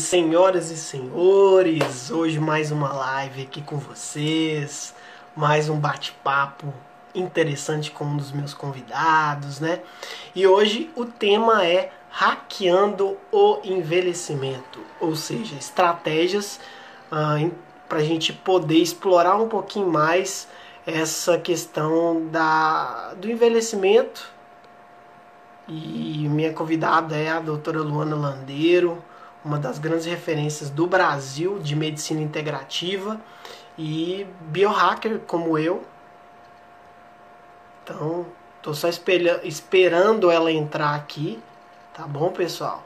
senhoras e senhores. Hoje mais uma live aqui com vocês, mais um bate-papo interessante com um dos meus convidados, né? E hoje o tema é hackeando o envelhecimento, ou seja, estratégias ah, para a gente poder explorar um pouquinho mais essa questão da, do envelhecimento. E minha convidada é a doutora Luana Landeiro, uma das grandes referências do Brasil de medicina integrativa e biohacker como eu. Então, tô só esperando ela entrar aqui, tá bom, pessoal?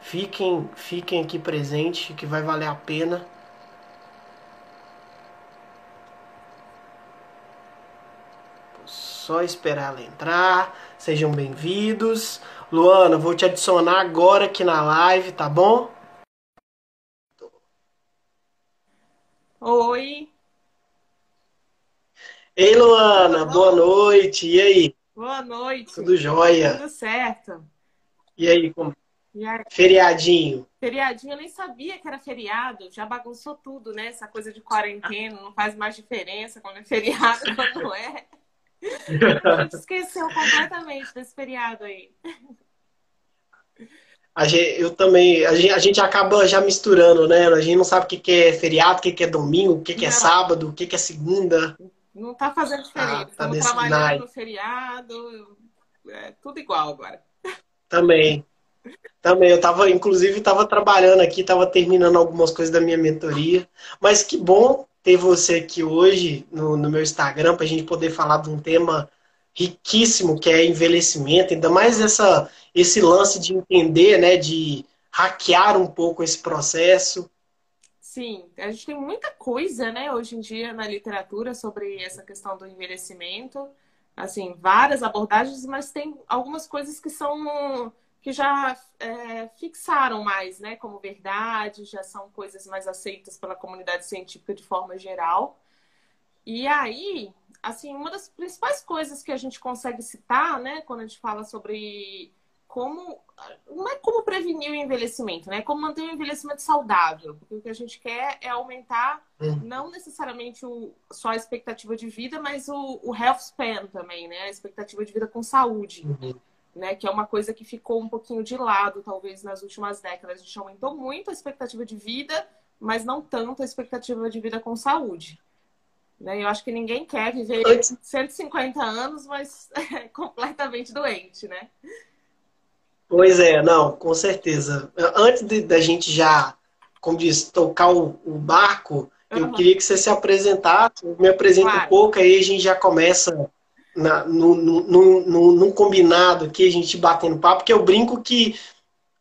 Fiquem, fiquem aqui presentes que vai valer a pena. Só esperar ela entrar. Sejam bem-vindos. Luana, vou te adicionar agora aqui na live, tá bom? Oi. Ei, Luana, boa noite. E aí? Boa noite. Tudo jóia? Tudo certo. E aí, como? E aí? Feriadinho. Feriadinho, eu nem sabia que era feriado. Já bagunçou tudo, né? Essa coisa de quarentena não faz mais diferença quando é feriado, quando não é. A gente esqueceu completamente desse feriado aí. A gente, eu também, a gente, a gente acaba já misturando, né? A gente não sabe o que, que é feriado, o que, que é domingo, o que, que é sábado, o que, que é segunda. Não tá fazendo diferença. Ah, tá Estamos trabalhando no feriado. É tudo igual agora. Também. Também, eu tava, inclusive, tava trabalhando aqui, tava terminando algumas coisas da minha mentoria. Mas que bom ter você aqui hoje no, no meu Instagram para a gente poder falar de um tema riquíssimo que é envelhecimento, ainda mais essa, esse lance de entender, né, de hackear um pouco esse processo. Sim, a gente tem muita coisa, né, hoje em dia na literatura sobre essa questão do envelhecimento. Assim, várias abordagens, mas tem algumas coisas que são que já é, fixaram mais, né, como verdade, já são coisas mais aceitas pela comunidade científica de forma geral. E aí, assim, uma das principais coisas que a gente consegue citar, né, quando a gente fala sobre como não é como prevenir o envelhecimento, né? Como manter o envelhecimento saudável, porque o que a gente quer é aumentar Hum. não necessariamente o, só a expectativa de vida, mas o, o health span também, né? A expectativa de vida com saúde né? Que é uma coisa que ficou um pouquinho de lado, talvez, nas últimas décadas. A gente aumentou muito a expectativa de vida, mas não tanto a expectativa de vida com saúde. Né? Eu acho que ninguém quer viver Antes- 150 anos, mas é completamente doente, né? Pois é, não, com certeza. Antes da gente já, como diz, tocar o, o barco, eu Uhum. queria que você se apresentasse, me apresenta Claro. um pouco, aí a gente já começa na, no, no, no, no- num combinado aqui, a gente batendo papo, porque eu brinco que,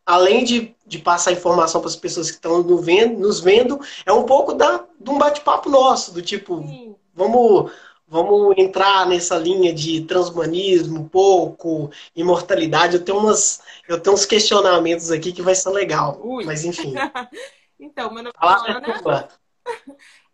além de, de passar informação para as pessoas que estão no vendo, nos vendo, é um pouco da, de um bate-papo nosso, do tipo, Sim, Vamos, vamos entrar nessa linha de transhumanismo, um pouco, imortalidade. Eu tenho umas, eu tenho uns questionamentos aqui que vai ser legal. Ui. Mas enfim, Então, meu nome é Ana.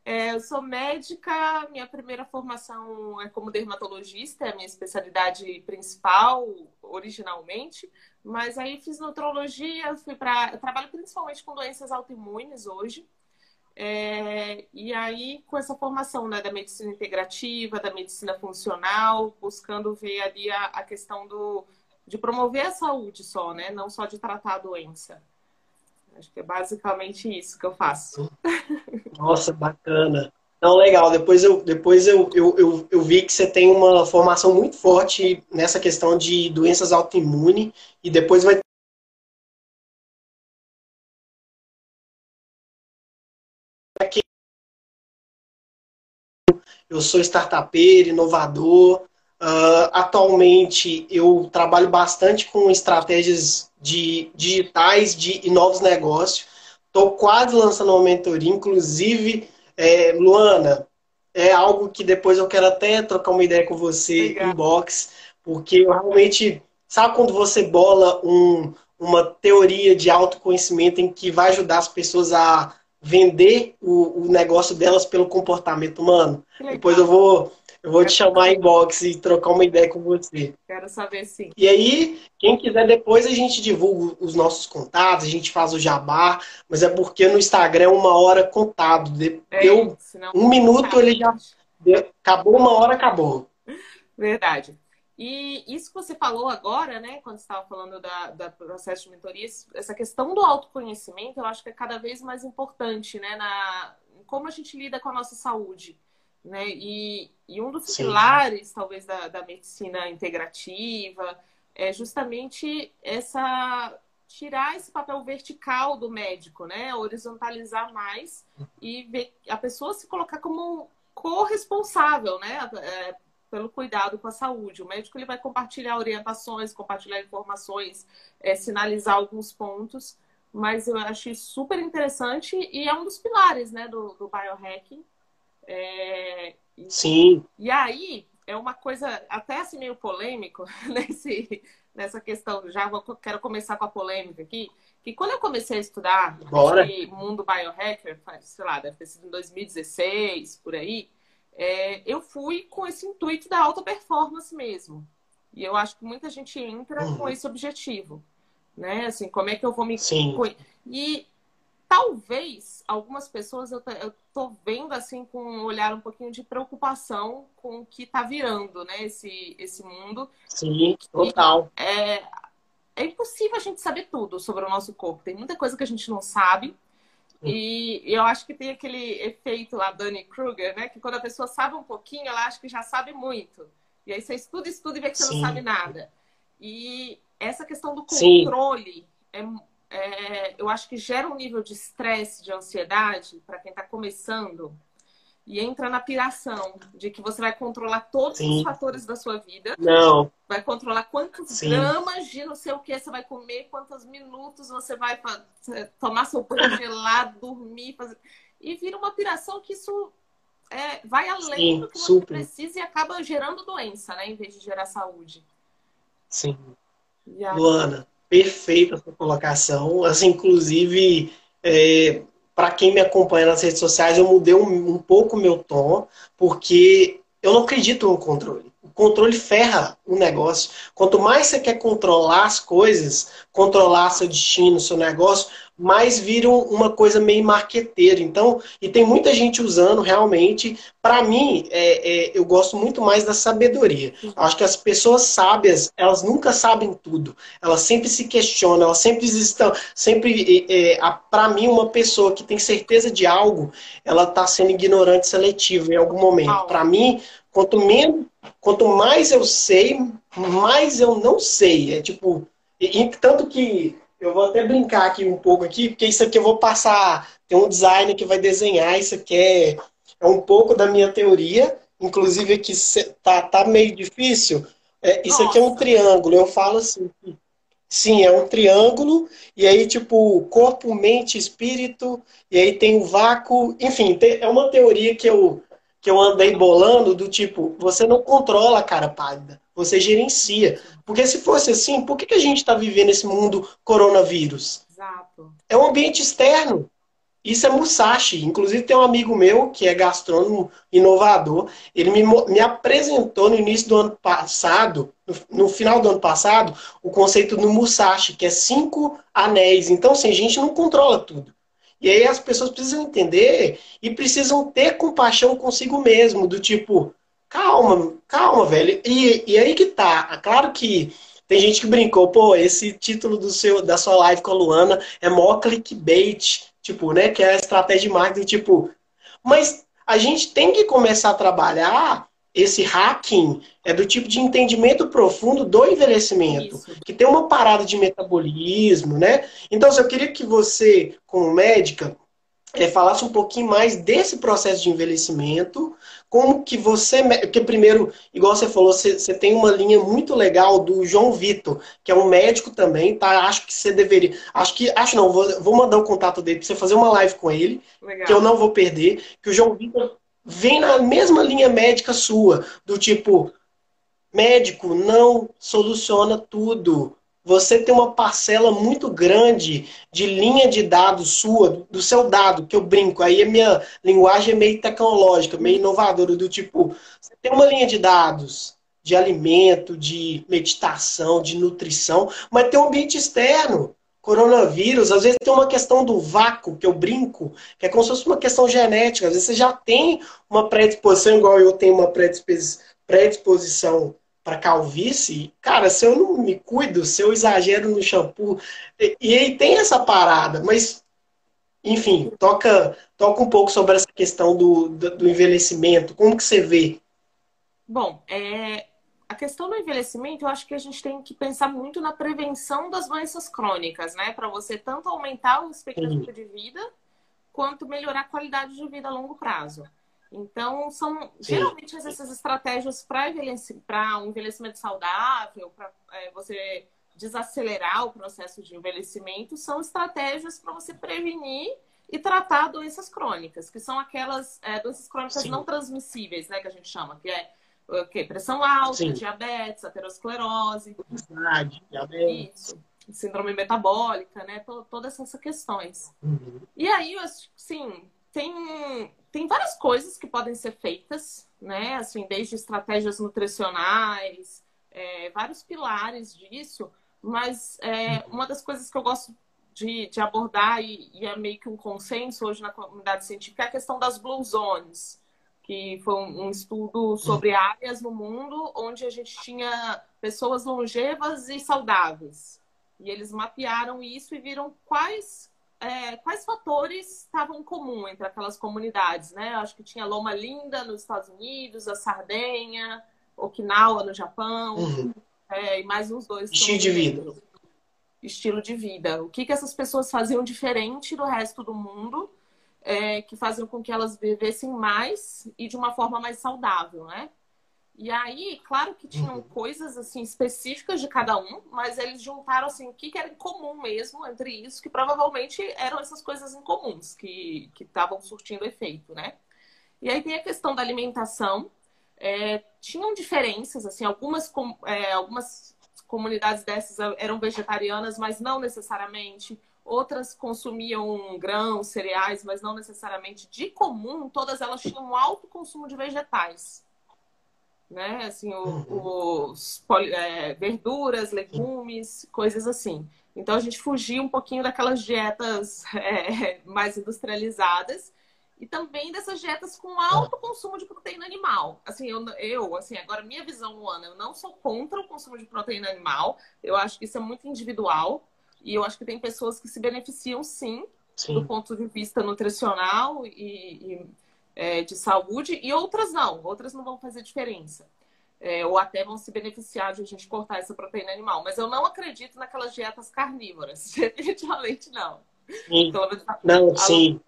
É, eu sou médica, minha primeira formação é como dermatologista, é a minha especialidade principal, originalmente, mas aí fiz nutrologia, fui para. Trabalho principalmente com doenças autoimunes hoje. É, e aí, com essa formação né, da medicina integrativa, da medicina funcional, buscando ver ali a, a questão do, de promover a saúde só, né? Não só de tratar a doença. Acho que é basicamente isso que eu faço. Nossa, bacana. Não, legal. Depois eu, depois eu, eu, eu, eu vi que você tem uma formação muito forte nessa questão de doenças autoimunes e depois vai Eu sou startupeiro, inovador. Ah, atualmente eu trabalho bastante com estratégias de digitais de, e novos negócios. Estou quase lançando uma mentoria, inclusive, é, Luana, é algo que depois eu quero até trocar uma ideia com você Legal. em box, porque eu realmente, sabe quando você bola um, uma teoria de autoconhecimento em que vai ajudar as pessoas a vender o, o negócio delas pelo comportamento humano? Depois eu vou, Eu vou te chamar em box e trocar uma ideia com você. Quero saber sim. E aí, quem quiser depois a gente divulga os nossos contatos, a gente faz o jabá, mas é porque no Instagram é uma hora contado. É, Deu é, um minuto, ele já deu, acabou uma hora, acabou. Verdade. E isso que você falou agora, né, quando você estava falando da, da processo de mentoria, essa questão do autoconhecimento, eu acho que é cada vez mais importante, né, na como a gente lida com a nossa saúde, né? E, e um dos Sim. pilares, talvez, da, da medicina integrativa é justamente essa tirar esse papel vertical do médico, né? Horizontalizar mais e ver a pessoa se colocar como corresponsável, né? É, pelo cuidado com a saúde. O médico ele vai compartilhar orientações, compartilhar informações, é, sinalizar alguns pontos, mas eu achei super interessante e é um dos pilares né, do, do biohacking. É, Sim. E aí, é uma coisa até assim meio polêmico nesse, nessa questão. Já vou, quero começar com a polêmica aqui. Que quando eu comecei a estudar mundo biohacker, sei lá, deve ter sido em 2016, por aí, é, eu fui com esse intuito da alta performance mesmo. E eu acho que muita gente entra uhum. com esse objetivo. Né? Assim, como é que eu vou me. Sim. E talvez algumas pessoas eu, tô vendo assim com um olhar um pouquinho de preocupação com o que está virando, né? Esse, esse mundo. Sim, total. É, é impossível a gente saber tudo sobre o nosso corpo. Tem muita coisa que a gente não sabe. E eu acho que tem aquele efeito lá, Dani Kruger, né? Que quando a pessoa sabe um pouquinho, ela acha que já sabe muito. E aí você estuda, estuda e vê que você Sim. não sabe nada. E essa questão do controle é, é, eu acho que gera um nível de estresse, de ansiedade para quem está começando e entra na piração de que você vai controlar todos Sim. os fatores da sua vida. Não. Vai controlar quantos Sim. gramas de não sei o que você vai comer, quantos minutos você vai tomar seu banho gelado, dormir, fazer... e vira uma piração que isso é, vai além Sim, do que você super. precisa e acaba gerando doença, né, em vez de gerar saúde. Sim. Luana, perfeita a sua colocação. Assim, inclusive, é, para quem me acompanha nas redes sociais, eu mudei um, um pouco o meu tom, porque eu não acredito no controle. O controle ferra o negócio. Quanto mais você quer controlar as coisas, controlar seu destino, seu negócio, mais viram uma coisa meio marqueteira. Então, e tem muita gente usando realmente. Para mim, é, é, eu gosto muito mais da sabedoria. Acho que as pessoas sábias, elas nunca sabem tudo. Elas sempre se questionam, elas sempre estão. Sempre, é, para mim, uma pessoa que tem certeza de algo, ela está sendo ignorante seletivo em algum momento. Para mim, quanto menos, quanto mais eu sei, mais eu não sei. É tipo, e, tanto que eu vou até brincar aqui um pouco aqui, porque isso aqui eu vou passar. Tem um designer que vai desenhar, isso aqui é, é um pouco da minha teoria. Inclusive aqui tá, tá meio difícil. É, isso Nossa. aqui é um triângulo. Eu falo assim. Sim, é um triângulo, e aí, tipo, corpo, mente, espírito, e aí tem o vácuo. Enfim, é uma teoria que eu, que eu andei bolando do tipo, você não controla a cara pálida, você gerencia. Porque se fosse assim, por que, que a gente está vivendo esse mundo coronavírus? Exato. É um ambiente externo. Isso é Musashi. Inclusive, tem um amigo meu que é gastrônomo inovador. Ele me, me apresentou no início do ano passado, no, no, final do ano passado, o conceito do Musashi, que é cinco anéis. Então, assim, a gente não controla tudo. E aí as pessoas precisam entender e precisam ter compaixão consigo mesmo, do tipo, calma, calma, velho. E, e aí que tá. Claro que tem gente que brincou, pô, esse título do seu, da sua live com a Luana é mó clickbait, tipo, né? Que é a estratégia de marketing, tipo. Mas a gente tem que começar a trabalhar esse hacking é do tipo de entendimento profundo do envelhecimento, Isso. que tem uma parada de metabolismo, né? Então, eu queria que você, como médica, é, falasse um pouquinho mais desse processo de envelhecimento, como que você. Porque, primeiro, igual você falou, você, você, tem uma linha muito legal do João Vitor, que é um médico também, tá? Acho que você deveria. Acho que. Acho não, vou, vou mandar o contato dele para você fazer uma live com ele, legal. que eu não vou perder. Que o João Vitor vem na mesma linha médica sua, do tipo, médico não soluciona tudo. Você tem uma parcela muito grande de linha de dados sua, do seu dado, que eu brinco. Aí a minha linguagem é meio tecnológica, meio inovadora, do tipo, você tem uma linha de dados de alimento, de meditação, de nutrição, mas tem um ambiente externo. Coronavírus, às vezes tem uma questão do vácuo, que eu brinco, que é como se fosse uma questão genética. Às vezes você já tem uma predisposição, igual eu tenho uma predisposição para calvície, cara, se eu não me cuido, se eu exagero no shampoo, e, e aí tem essa parada, mas enfim, toca, toca um pouco sobre essa questão do, do, do envelhecimento, como que você vê? Bom, é, a questão do envelhecimento, eu acho que a gente tem que pensar muito na prevenção das doenças crônicas, né? Para você tanto aumentar o expectativa de vida, quanto melhorar a qualidade de vida a longo prazo. Então, são Sim. geralmente essas estratégias para um envelhecimento saudável, para é, você desacelerar o processo de envelhecimento, são estratégias para você prevenir e tratar doenças crônicas, que são aquelas é, doenças crônicas Sim. não transmissíveis, né, que a gente chama, que é okay, pressão alta, Sim. diabetes, aterosclerose. Obesidade, diabetes. Isso síndrome metabólica, né? Todas essas questões. Uhum. E aí, assim, tem tem várias coisas que podem ser feitas, né? Assim, desde estratégias nutricionais, é, vários pilares disso, mas é, uma das coisas que eu gosto de, de abordar, e, e, é meio que um consenso hoje na comunidade científica, é a questão das blue zones, que foi um, um estudo sobre áreas no mundo onde a gente tinha pessoas longevas e saudáveis. E eles mapearam isso e viram quais é, quais fatores estavam em comum entre aquelas comunidades, né? Acho que tinha Loma Linda nos Estados Unidos, a Sardenha, Okinawa no Japão, uhum. é, e mais uns dois. Estilo de vida. Estilo de vida. O que, que essas pessoas faziam diferente do resto do mundo, é, que faziam com que elas vivessem mais e de uma forma mais saudável, né? E aí, claro que tinham uhum. coisas assim específicas de cada um, mas eles juntaram assim o que, que era em comum mesmo entre isso, que provavelmente eram essas coisas incomuns que estavam surtindo efeito, né? E aí tem a questão da alimentação. É, tinham diferenças, assim, algumas, é, algumas comunidades dessas eram vegetarianas, mas não necessariamente. Outras consumiam grãos, cereais, mas não necessariamente. De comum, todas elas tinham um alto consumo de vegetais né? Assim, o, uhum. os é, verduras, legumes, coisas assim. Então a gente fugia um pouquinho daquelas dietas é, mais industrializadas e também dessas dietas com alto consumo de proteína animal. Assim, eu, eu assim, agora minha visão, Ana, eu não sou contra o consumo de proteína animal. Eu acho que isso é muito individual e eu acho que tem pessoas que se beneficiam sim, sim. do ponto de vista nutricional e, e é, de saúde e outras não, outras não vão fazer diferença. É, ou até vão se beneficiar de a gente cortar essa proteína animal. Mas eu não acredito naquelas dietas carnívoras. Definitivamente não. Sim. não, sim.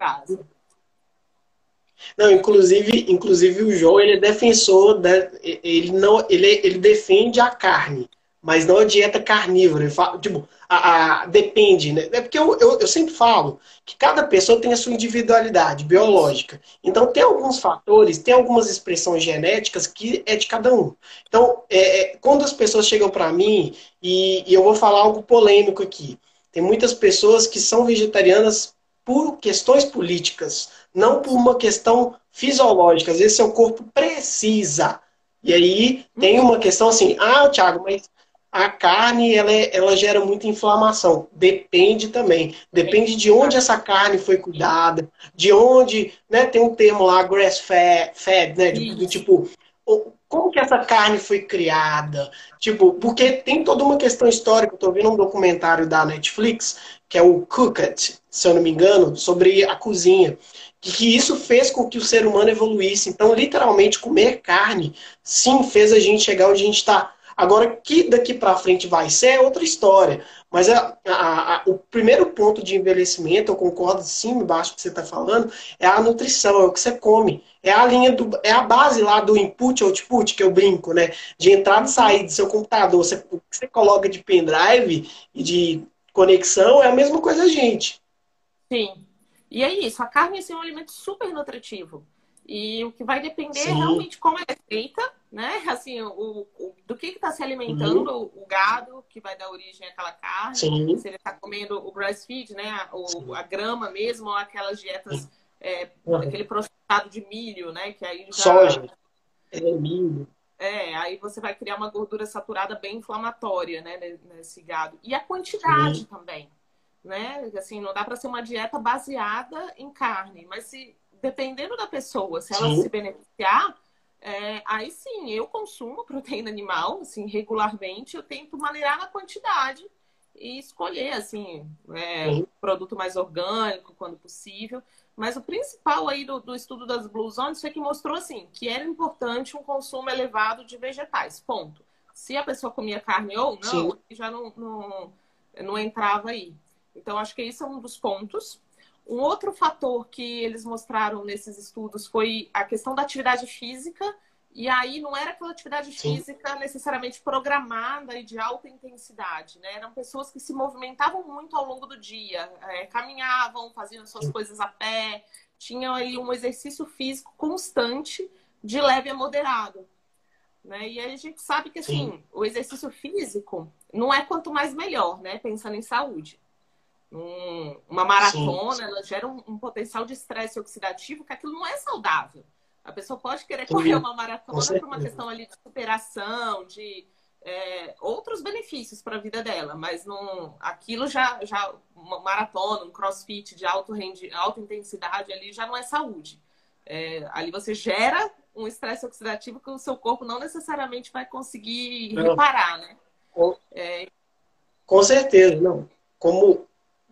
Não, inclusive, inclusive o João ele é defensor da, ele não, ele, ele defende a carne mas não a dieta carnívora. Falo, tipo, a, a, depende, né? É porque eu, eu, eu, sempre falo que cada pessoa tem a sua individualidade biológica. Então, tem alguns fatores, tem algumas expressões genéticas que é de cada um. Então, é, é, quando as pessoas chegam para mim, e, e eu vou falar algo polêmico aqui, tem muitas pessoas que são vegetarianas por questões políticas, não por uma questão fisiológica. Às vezes, seu corpo precisa. E aí tem uma questão assim, ah, Thiago, mas a carne ela, é, ela gera muita inflamação. Depende também. Depende de onde essa carne foi cuidada, de onde, né? Tem um termo lá, grass fed, né? De, tipo, como que essa carne foi criada? Tipo, porque tem toda uma questão histórica. Eu tô vendo um documentário da Netflix, que é o Cooked, se eu não me engano, sobre a cozinha. Que, que isso fez com que o ser humano evoluísse. Então, literalmente, comer carne, sim, fez a gente chegar onde a gente está Agora, que daqui para frente vai ser é outra história. Mas a, a, a, o primeiro ponto de envelhecimento, eu concordo sim, embaixo que você está falando, é a nutrição, é o que você come. É a linha do. É a base lá do input output, que eu brinco, né? De entrada e saída do seu computador. Você, o que você coloca de pendrive e de conexão é a mesma coisa a gente. Sim. E é isso, a carne assim, é um alimento super nutritivo. E o que vai depender é Sim. é realmente como ela é feita, né? Assim, o, o do que está se alimentando uhum. o, gado que vai dar origem àquela carne. Sim. Se ele está comendo o grass feed, né? A, o, a grama mesmo, ou aquelas dietas, é, uhum. aquele processado de milho, né? Que aí já... Soja. É, milho. É, aí você vai criar uma gordura saturada bem inflamatória, né, nesse gado. E a quantidade Sim. também, né? Assim, não dá para ser uma dieta baseada em carne, mas se dependendo da pessoa, se ela Sim. se beneficiar, é, aí sim, eu consumo proteína animal, assim, regularmente, eu tento maneirar na quantidade e escolher, assim, é, produto mais orgânico, quando possível. Mas o principal aí do, do, estudo das Blue Zones foi que mostrou, assim, que era importante um consumo elevado de vegetais, ponto. Se a pessoa comia carne ou não, sim. já não, não, não entrava aí. Então, acho que isso é um dos pontos. Um outro fator que eles mostraram nesses estudos foi a questão da atividade física. E aí não era aquela atividade Sim. física necessariamente programada e de alta intensidade, né? Eram pessoas que se movimentavam muito ao longo do dia, é, caminhavam, faziam suas Sim. coisas a pé, tinham ali um exercício físico constante, de leve a moderado. Né? E aí a gente sabe que assim, Sim. o exercício físico não é quanto mais melhor, né? Pensando em saúde um, uma maratona, sim, sim. ela gera um, um potencial de estresse oxidativo que aquilo não é saudável. A pessoa pode querer correr uma maratona por uma questão ali de superação, de é, outros benefícios para a vida dela, mas não, aquilo já, já uma maratona, um crossfit de alto rendi, alta intensidade ali já não é saúde. É, ali você gera um estresse oxidativo que o seu corpo não necessariamente vai conseguir reparar, né? Com, é... com certeza, não. Como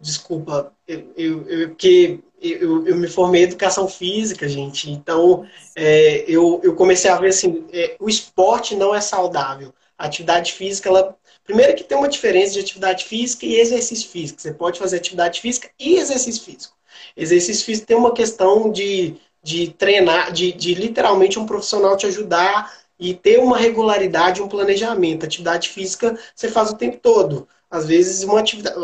desculpa, eu, eu, eu, que eu, eu me formei em educação física, gente, então é, eu, eu comecei a ver assim, é, o esporte não é saudável. A atividade física, ela. Primeiro que tem uma diferença de atividade física e exercício físico. Você pode fazer atividade física e exercício físico. Exercício físico tem uma questão de, de treinar, de, de literalmente um profissional te ajudar e ter uma regularidade, um planejamento. Atividade física você faz o tempo todo. Às vezes, uma atividade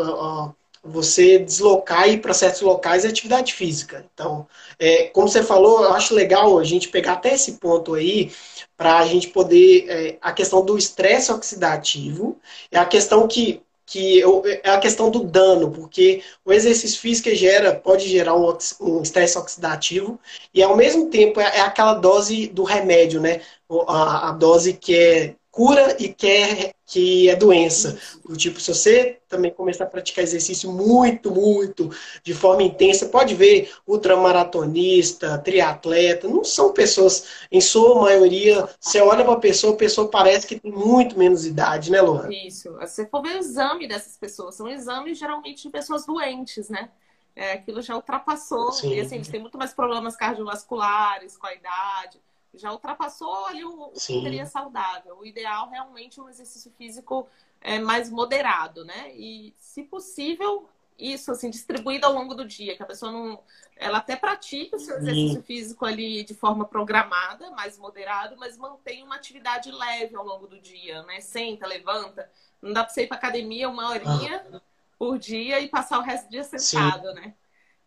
você deslocar e ir para certos locais é atividade física. Então, é, como você falou, eu acho legal a gente pegar até esse ponto aí para a gente poder. É, a questão do estresse oxidativo é a questão que. Que eu, é a questão do dano, porque o exercício físico gera, pode gerar um estresse oxidativo, e ao mesmo tempo é, é aquela dose do remédio, né? A, a dose que é cura e quer que é doença. Do tipo, se você também começar a praticar exercício muito, muito, de forma intensa, pode ver ultramaratonista, triatleta, não são pessoas, em sua maioria, você olha para a pessoa, a pessoa parece que tem muito menos idade, né, Luana? Isso. Você for ver o exame dessas pessoas, são exames geralmente de pessoas doentes, né? É, aquilo já ultrapassou. Sim. E assim, eles têm muito mais problemas cardiovasculares com a idade já ultrapassou ali o, o que seria saudável. O ideal realmente é um exercício físico é, mais moderado, né? E, se possível, isso, assim, distribuído ao longo do dia, que a pessoa não. Ela até pratica o seu exercício Sim. físico ali de forma programada, mais moderado, mas mantém uma atividade leve ao longo do dia, né? Senta, levanta. Não dá para você ir para academia uma horinha ah. por dia e passar o resto do dia sentado, Sim. né?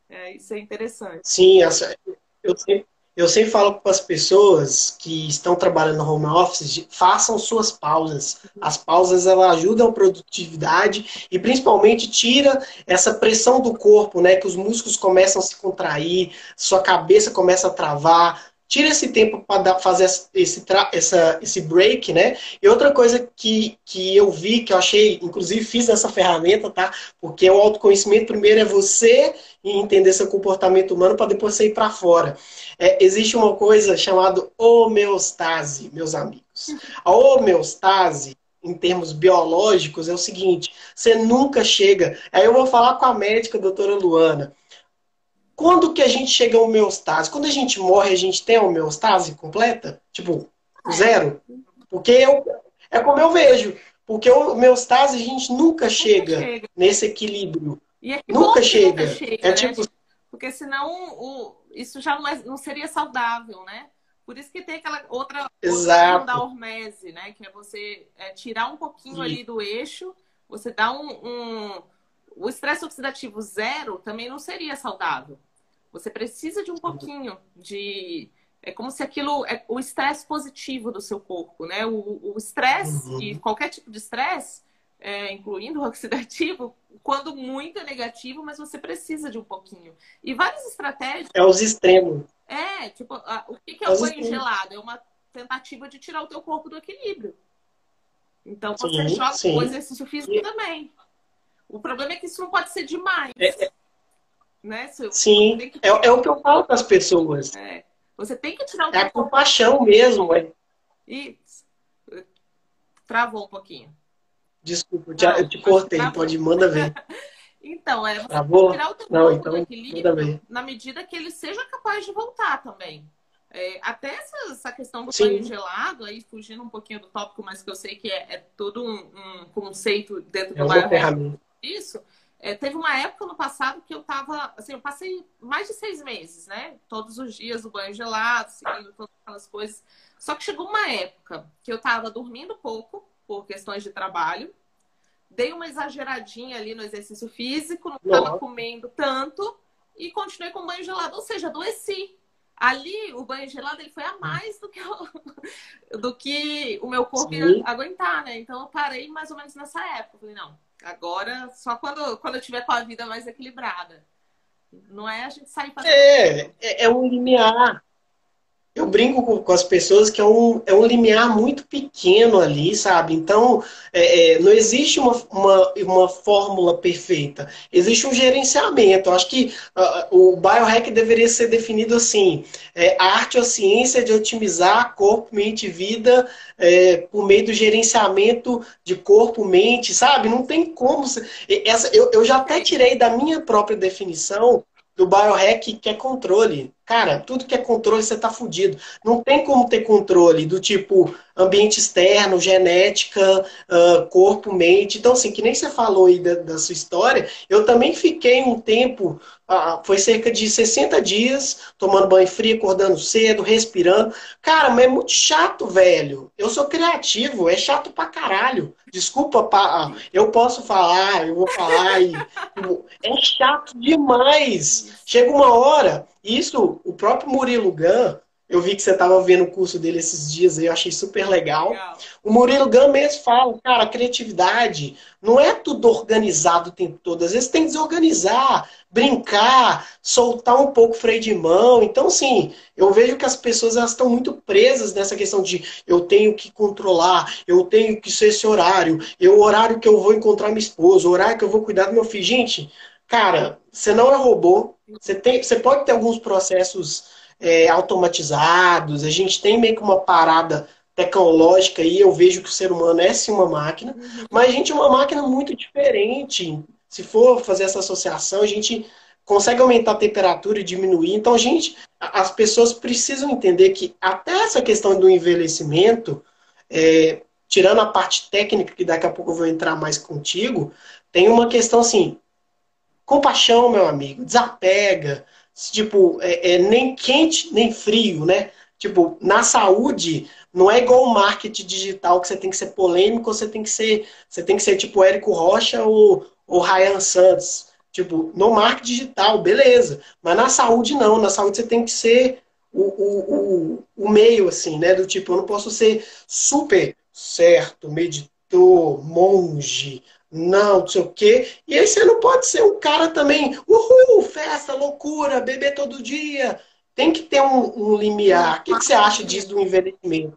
É, isso é interessante. Sim, eu sempre eu sempre falo para as pessoas que estão trabalhando no home office, façam suas pausas. As pausas ajudam a produtividade e principalmente tira essa pressão do corpo, né? Que os músculos começam a se contrair, sua cabeça começa a travar, tira esse tempo para fazer esse, essa, esse break, né? E outra coisa que, que eu vi, que eu achei, inclusive fiz essa ferramenta, tá? Porque o autoconhecimento primeiro é você entender seu comportamento humano para depois sair para fora. É, existe uma coisa chamada homeostase, meus amigos. A homeostase, em termos biológicos, é o seguinte: você nunca chega. Aí eu vou falar com a médica, a doutora Luana. Quando que a gente chega a homeostase? Quando a gente morre, a gente tem a homeostase completa? Tipo, zero? Porque eu, é como eu vejo. Porque o homeostase a gente nunca chega, chega. nesse equilíbrio. É nunca chega. nunca chega. É né? tipo... Porque senão o, isso já não, é, não seria saudável, né? Por isso que tem aquela outra questão da hormese, né? Que é você é, tirar um pouquinho Sim. ali do eixo, você dá um, um o estresse oxidativo zero também não seria saudável. Você precisa de um pouquinho de é como se aquilo é o estresse positivo do seu corpo, né? O estresse uhum. e qualquer tipo de estresse, é, incluindo o oxidativo, quando muito é negativo, mas você precisa de um pouquinho. E várias estratégias. É os extremos. É, tipo, o que é, é o banho extremos. gelado? É uma tentativa de tirar o teu corpo do equilíbrio. Então você sim, joga sim. o exercício físico também. O problema é que isso não pode ser demais. É, é. né? Você sim, que... é, é, o que eu falo para as pessoas. É. Você tem que tirar o É a compaixão mesmo, é. Isso. Travou um pouquinho. Desculpa, eu te, eu te cortei, travou. pode, manda ver. então, é você travou? tirar o teu Não, então, do equilíbrio na medida que ele seja capaz de voltar também. É, até essa, essa, questão do Sim. banho gelado, aí fugindo um pouquinho do tópico, mas que eu sei que é, é todo um, um, conceito dentro do é Isso. É, teve uma época no passado que eu tava, assim, eu passei mais de seis meses, né? Todos os dias do banho gelado, seguindo todas aquelas coisas. Só que chegou uma época que eu tava dormindo pouco, por questões de trabalho, dei uma exageradinha ali no exercício físico, não tava comendo tanto e continuei com banho gelado, ou seja, adoeci. Ali, o banho gelado ele foi a mais do que, eu, do que o meu corpo Sim. ia aguentar, né? Então eu parei mais ou menos nessa época. falei, não, agora só quando, quando eu tiver com a vida mais equilibrada. Não é a gente sair fazendo. É, é, é um limiar eu brinco com, com, as pessoas que é um, é um limiar muito pequeno ali, sabe? Então, é, é, não existe uma, uma, uma fórmula perfeita. Existe um gerenciamento. Eu acho que uh, o biohack deveria ser definido assim: é, a arte ou a ciência de otimizar corpo, mente e vida é, por meio do gerenciamento de corpo, mente, sabe? Não tem como. Essa, eu, eu já até tirei da minha própria definição do biohack que é controle. Cara, tudo que é controle você tá fudido. Não tem como ter controle do tipo ambiente externo, genética, uh, corpo, mente. Então, assim, que nem você falou aí da, da sua história, eu também fiquei um tempo, uh, foi cerca de 60 dias, tomando banho frio, acordando cedo, respirando. Cara, mas é muito chato, velho. Eu sou criativo, é chato pra caralho. Desculpa, pa, eu posso falar, eu vou falar e. é chato demais. Chega uma hora isso, o próprio Murilo Gun, eu vi que você estava vendo o curso dele esses dias aí, eu achei super legal. legal. O Murilo Gun mesmo fala, cara, a criatividade não é tudo organizado o tempo todo. Às vezes tem que desorganizar, brincar, soltar um pouco o freio de mão. Então, assim, eu vejo que as pessoas elas estão muito presas nessa questão de eu tenho que controlar, eu tenho que ser esse horário, eu, o horário que eu vou encontrar minha esposa, o horário que eu vou cuidar do meu filho. Gente, cara, você não é robô, você, tem, você pode ter alguns processos é, automatizados, a gente tem meio que uma parada tecnológica aí, eu vejo que o ser humano é sim uma máquina, mas a gente é uma máquina muito diferente. Se for fazer essa associação, a gente consegue aumentar a temperatura e diminuir. Então, a gente, as pessoas precisam entender que até essa questão do envelhecimento, é, tirando a parte técnica, que daqui a pouco eu vou entrar mais contigo, tem uma questão assim, Compaixão, meu amigo, desapega. Tipo, é, é, nem quente, nem frio, né? Tipo, na saúde, não é igual o marketing digital que você tem que ser polêmico, você tem que ser, você tem que ser tipo Érico Rocha ou, ou Ryan Santos. Tipo, no marketing digital, beleza. Mas na saúde, não. Na saúde, você tem que ser o, o, o, o meio, assim, né? Do tipo, eu não posso ser super certo, meditor, monge, não, não sei o quê. E aí você não pode ser um cara também, uhul, festa, loucura, beber todo dia. Tem que ter um, um limiar. O que, que, você acha disso do envelhecimento?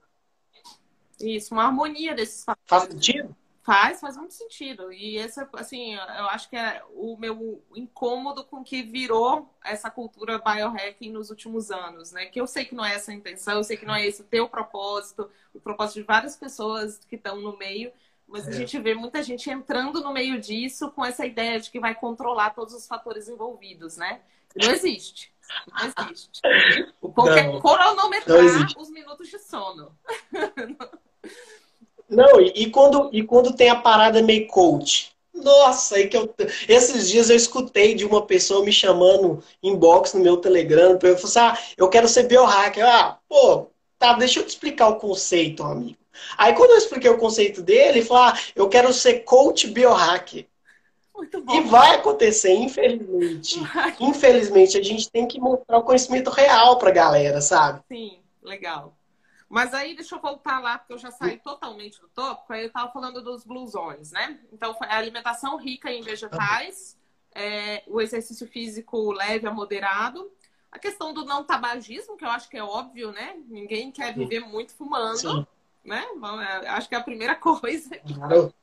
Isso, uma harmonia desses fatores. Faz sentido? Faz, faz muito sentido. E esse, assim, eu acho que é o meu incômodo com que virou essa cultura biohacking nos últimos anos, né? Que eu sei que não é essa a intenção, eu sei que não é esse o teu propósito, o propósito de várias pessoas que estão no meio, mas é. a gente vê muita gente entrando no meio disso com essa ideia de que vai controlar todos os fatores envolvidos, né? Não existe. Não existe. O ponto é cronometrar os minutos de sono. Não, e, e, quando, e quando tem a parada meio coach? Nossa, aí que eu, esses dias eu escutei de uma pessoa me chamando inbox no meu Telegram, eu falei assim, ah, eu quero ser biohacker. Ah, pô, tá, deixa eu te explicar o conceito, amigo. Aí quando eu expliquei o conceito dele, ele falou: ah, eu quero ser coach biohack. Muito bom. E vai acontecer, infelizmente. Vai. Infelizmente, a gente tem que mostrar o conhecimento real pra galera, sabe? Sim, legal. Mas aí, deixa eu voltar lá, porque eu já saí totalmente do tópico. Aí eu estava falando dos blue zones, né? Então, a alimentação rica em vegetais, é, o exercício físico leve a moderado, a questão do não tabagismo, que eu acho que é óbvio, né? Ninguém quer viver muito fumando, Sim. Né? É, acho que é a primeira coisa. Claro.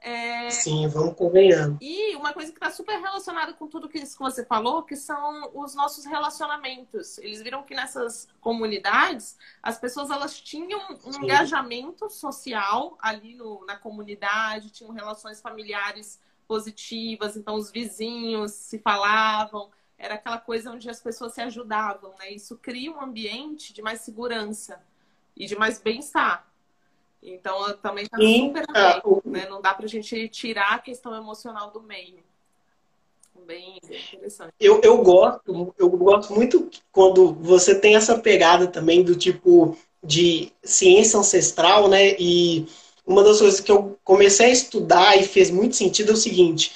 É... Sim, vamos convenhando. E uma coisa que está super relacionada com tudo que você falou, que são os nossos relacionamentos. Eles viram que nessas comunidades, as pessoas elas tinham um Sim. engajamento social ali no, na comunidade, tinham relações familiares positivas, então os vizinhos se falavam, era aquela coisa onde as pessoas se ajudavam, né? Isso cria um ambiente de mais segurança e de mais bem-estar. Então, também está super é, bem, né? Não dá para a gente tirar a questão emocional do meio. Bem interessante. Eu, eu gosto, eu gosto muito quando você tem essa pegada também do tipo de ciência ancestral, né? E uma das coisas que eu comecei a estudar e fez muito sentido é o seguinte: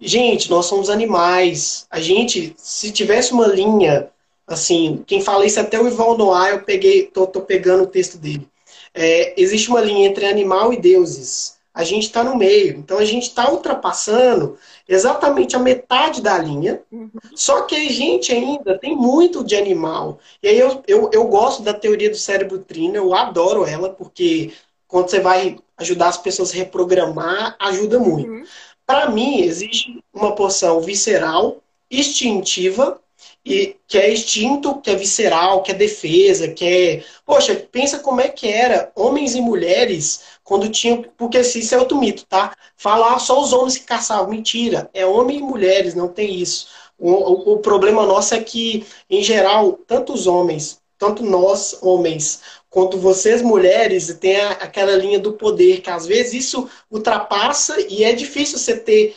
gente, nós somos animais. A gente, se tivesse uma linha, assim, quem fala isso é até o Ivan Noah, eu peguei, tô, tô pegando o texto dele é, existe uma linha entre animal e deuses. A gente está no meio. Então a gente está ultrapassando exatamente a metade da linha. Uhum. Só que a gente ainda tem muito de animal. E aí eu, eu, eu gosto da teoria do cérebro trino, eu adoro ela, porque quando você vai ajudar as pessoas a reprogramar, ajuda muito. Uhum. Para mim, existe uma porção visceral, instintiva e que é instinto, que é visceral, que é defesa, que é. Poxa, pensa como é que era homens e mulheres quando tinham. Porque isso é outro mito, tá? Falar só os homens que caçavam. Mentira. É homem e mulheres, não tem isso. O, o, o problema nosso é que, em geral, tanto os homens, tanto nós, homens, quanto vocês, mulheres, tem a, aquela linha do poder, que às vezes isso ultrapassa e é difícil você ter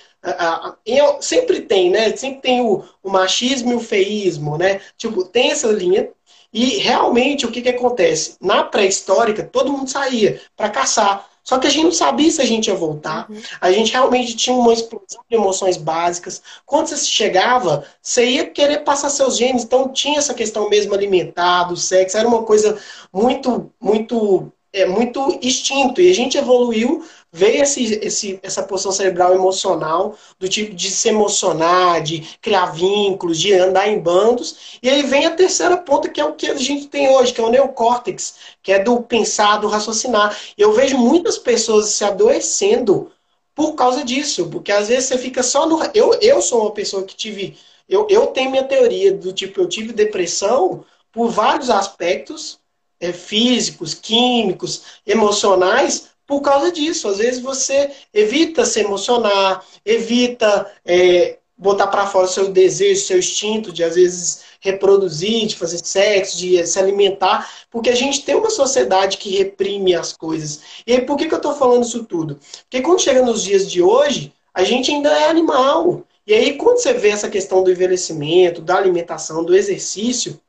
eu, sempre tem, né? Sempre tem o, o, machismo e o feísmo, né? Tipo, tem essa linha. E realmente o que, que acontece? Na pré-histórica, todo mundo saía para caçar. Só que a gente não sabia se a gente ia voltar. Uhum. A gente realmente tinha uma explosão de emoções básicas. Quando você chegava, você ia querer passar seus genes. Então tinha essa questão mesmo alimentar, do sexo. Era uma coisa muito, muito é muito instinto. E a gente evoluiu, veio esse, esse, essa porção cerebral emocional, do tipo de se emocionar, de criar vínculos, de andar em bandos. E aí vem a terceira ponta, que é o que a gente tem hoje, que é o neocórtex, que é do pensar, do raciocinar. Eu vejo muitas pessoas se adoecendo por causa disso, porque às vezes você fica só no. Eu, eu sou uma pessoa que tive. Eu, eu tenho minha teoria do tipo, eu tive depressão por vários aspectos, é, físicos, químicos, emocionais, por causa disso. Às vezes você evita se emocionar, evita é, botar para fora seu desejo, seu instinto de às vezes reproduzir, de fazer sexo, de se alimentar, porque a gente tem uma sociedade que reprime as coisas. E aí, por que, que eu estou falando isso tudo? Porque quando chega nos dias de hoje, a gente ainda é animal. E aí, quando você vê essa questão do envelhecimento, da alimentação, do exercício,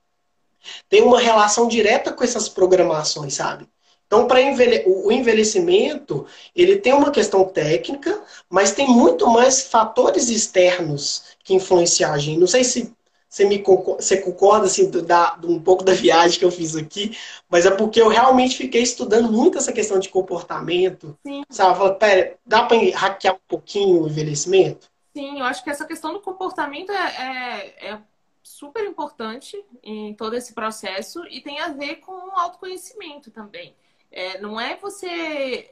tem uma relação direta com essas programações, sabe? Então, para envelhe o envelhecimento, ele tem uma questão técnica, mas tem muito mais fatores externos que influenciam a gente. Não sei se você, me concorda, você concorda assim, do, da, um pouco da viagem que eu fiz aqui, mas é porque eu realmente fiquei estudando muito essa questão de comportamento. Sim. Sabe? Eu falei, pera, dá para hackear um pouquinho o envelhecimento? Sim, eu acho que essa questão do comportamento é, é, é super importante em todo esse processo e tem a ver com o autoconhecimento também. É, não é você.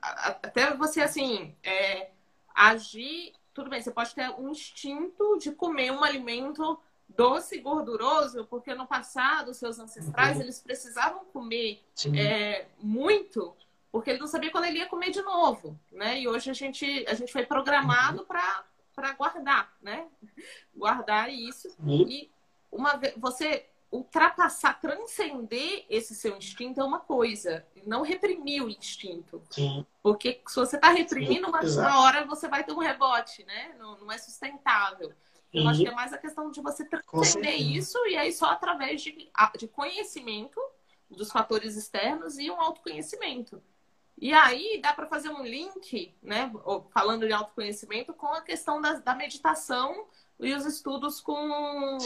Até você, assim, é, agir. Tudo bem, você pode ter um instinto de comer um alimento doce e gorduroso, porque no passado, seus ancestrais, uhum. eles precisavam comer é, muito, porque ele não sabia quando ele ia comer de novo, né? E hoje a gente, a gente foi programado uhum. para para guardar, né? Guardar isso uhum. e uma vez você ultrapassar, transcender esse seu instinto é uma coisa, não reprimir o instinto. Sim. Porque se você está reprimindo, uma, uma, hora você vai ter um rebote, né? Não, não é sustentável. Sim. Eu acho que é mais a questão de você transcender isso e aí só através de, de conhecimento dos fatores externos e um autoconhecimento. E aí dá para fazer um link, né, falando de autoconhecimento, com a questão da, da meditação e os estudos com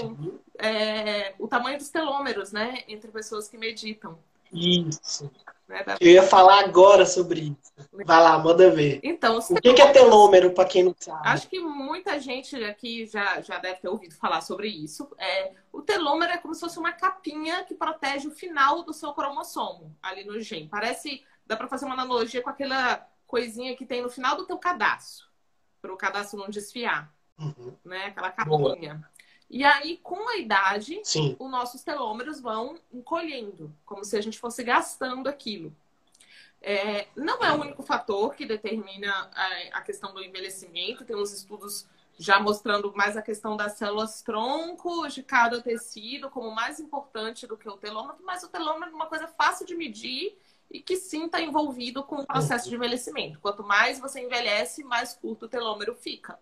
é, o tamanho dos telômeros, né, entre pessoas que meditam. Isso. Né, da... Eu ia falar agora sobre isso. Vai lá, manda ver. Então, o que, que é telômero, para quem não sabe? Acho que muita gente aqui já, já deve ter ouvido falar sobre isso. É, o telômero é como se fosse uma capinha que protege o final do seu cromossomo ali no gene. Parece dá para fazer uma analogia com aquela coisinha que tem no final do teu cadastro, para o cadastro não desfiar, uhum. né? Aquela capinha. Boa. E aí, com a idade, Sim. os nossos telômeros vão encolhendo, como se a gente fosse gastando aquilo. É, não é o único fator que determina a, a, questão do envelhecimento. Tem uns estudos já mostrando mais a questão das células tronco de cada tecido como mais importante do que o telômetro, mas o telômetro é uma coisa fácil de medir e que sim está envolvido com o processo de envelhecimento. Quanto mais você envelhece, mais curto o telômero fica.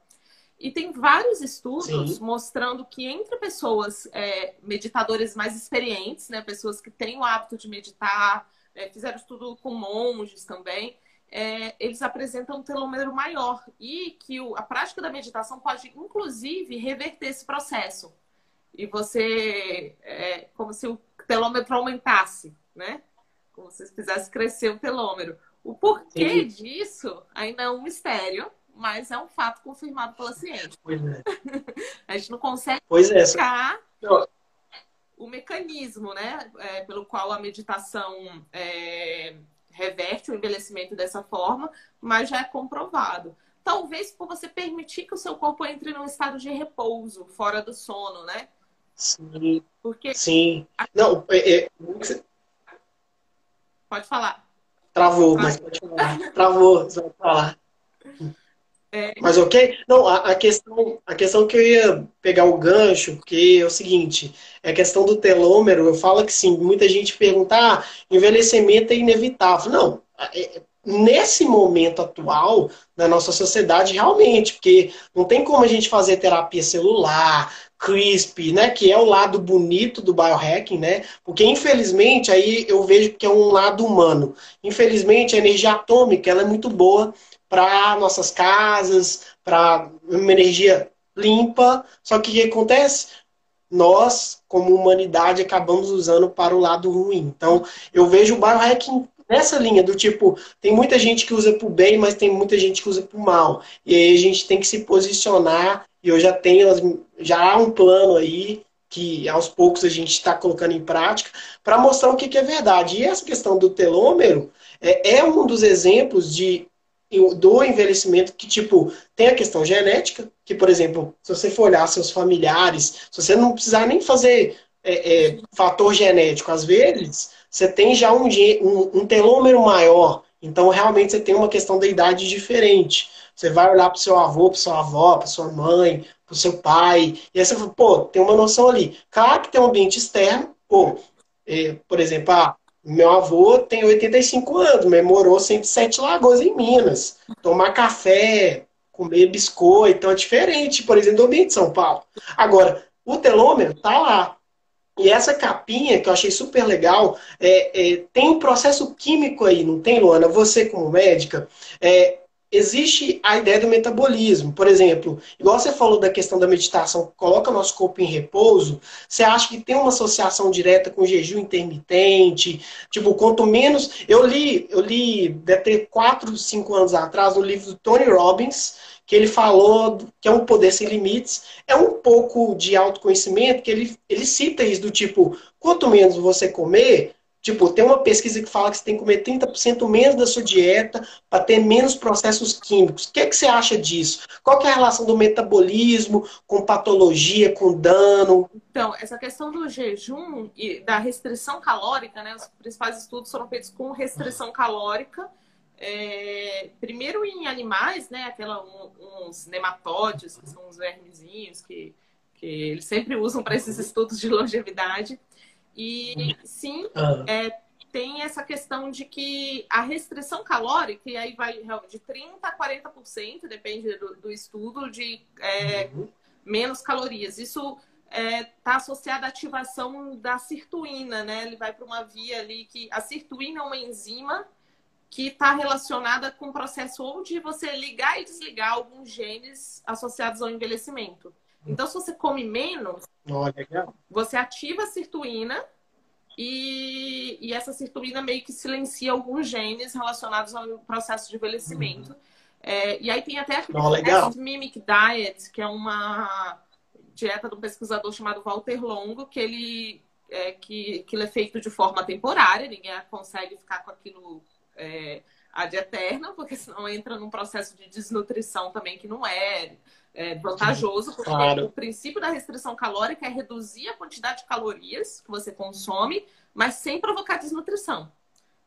E tem vários estudos sim. mostrando que entre pessoas é, meditadores mais experientes, né, pessoas que têm o hábito de meditar, é, fizeram estudo com monges também, é, eles apresentam um telômero maior e que o, a prática da meditação pode, inclusive, reverter esse processo. E você, é, como se o telômetro aumentasse, né? Como se fizesse crescer o telômero. O porquê Sim. disso ainda é um mistério, mas é um fato confirmado pela ciência. Pois é. a gente não consegue pois é. explicar é. o mecanismo né, é, pelo qual a meditação é, reverte o envelhecimento dessa forma, mas já é comprovado. Talvez por você permitir que o seu corpo entre num estado de repouso, fora do sono, né? Sim. Porque Sim. Não, é, é, Pode falar. Travou, mas pode falar. Travou, você vai falar. É... Mas ok? Não, a, a, questão, a questão que eu ia pegar o gancho, porque é o seguinte, é a questão do telômero, eu falo que sim, muita gente pergunta, ah, envelhecimento é inevitável. Não, é, nesse momento atual da nossa sociedade, realmente, porque não tem como a gente fazer terapia celular, CRISP, né, que é o lado bonito do biohacking, né, porque infelizmente aí eu vejo que é um lado humano. Infelizmente a energia atômica ela é muito boa para nossas casas, para uma energia limpa, só que o que acontece? Nós, como humanidade, acabamos usando para o lado ruim. Então, eu vejo o biohacking nessa linha do tipo, tem muita gente que usa para o bem, mas tem muita gente que usa para o mal. E aí a gente tem que se posicionar e eu já tenho, já há um plano aí que aos poucos a gente está colocando em prática para mostrar o que, que, é verdade. E essa questão do telômero é, é, um dos exemplos de do envelhecimento que, tipo, tem a questão genética, que, por exemplo, se você for olhar seus familiares, se você não precisar nem fazer é, é, fator genético, às vezes, você tem já um, um, um telômero maior, então realmente você tem uma questão da idade diferente. Você vai olhar para o seu avô, para sua avó, para sua mãe, para seu pai, e aí você fala, pô, tem uma noção ali. Claro que tem um ambiente externo, pô, é, por exemplo, ah, meu avô tem 85 anos, mas morou 107 lagoas em Minas. Tomar café, comer biscoito, então é diferente, por exemplo, do ambiente de São Paulo. Agora, o telômero tá lá. E essa capinha, que eu achei super legal, é, é, tem um processo químico aí, não tem, Luana? Você, como médica, é, existe a ideia do metabolismo. Por exemplo, igual você falou da questão da meditação, coloca nosso corpo em repouso, você acha que tem uma associação direta com jejum intermitente? Tipo, quanto menos. Eu li, eu li, deve ter 4, 5 anos atrás, no livro do Tony Robbins, que ele falou que é um poder sem limites. É um pouco de autoconhecimento, que ele, ele cita isso do tipo, quanto menos você comer, Tipo, tem uma pesquisa que fala que você tem que comer 30% menos da sua dieta para ter menos processos químicos. O que, é que você acha disso? Qual é a relação do metabolismo com patologia, com dano? Então, essa questão do jejum e da restrição calórica, né? Os principais estudos foram feitos com restrição calórica. É, primeiro em animais, né? Aquela, um, uns nematóides, que são uns vermezinhos que, que eles sempre usam para esses estudos de longevidade. E sim, ah. é, tem essa questão de que a restrição calórica, e aí vai de 30% a 40%, depende do, do estudo, de é, uhum. menos calorias. Isso está é, tá associado à ativação da sirtuína, né? Ele vai para uma via ali que a sirtuína é uma enzima que está relacionada com o processo ou de você ligar e desligar alguns genes associados ao envelhecimento. Então, se você come menos, oh, você ativa a sirtuína e, e, essa sirtuína meio que silencia alguns genes relacionados ao processo de envelhecimento. Uhum. É, e aí tem até a Mimic Diet, que é uma dieta de um pesquisador chamado Walter Longo, que ele é, que, que ele é feito de forma temporária, ninguém consegue ficar com aquilo é, ad eterna, porque senão entra num processo de desnutrição também que não é, é vantajoso, porque claro. o princípio da restrição calórica é reduzir a quantidade de calorias que você consome, mas sem provocar desnutrição.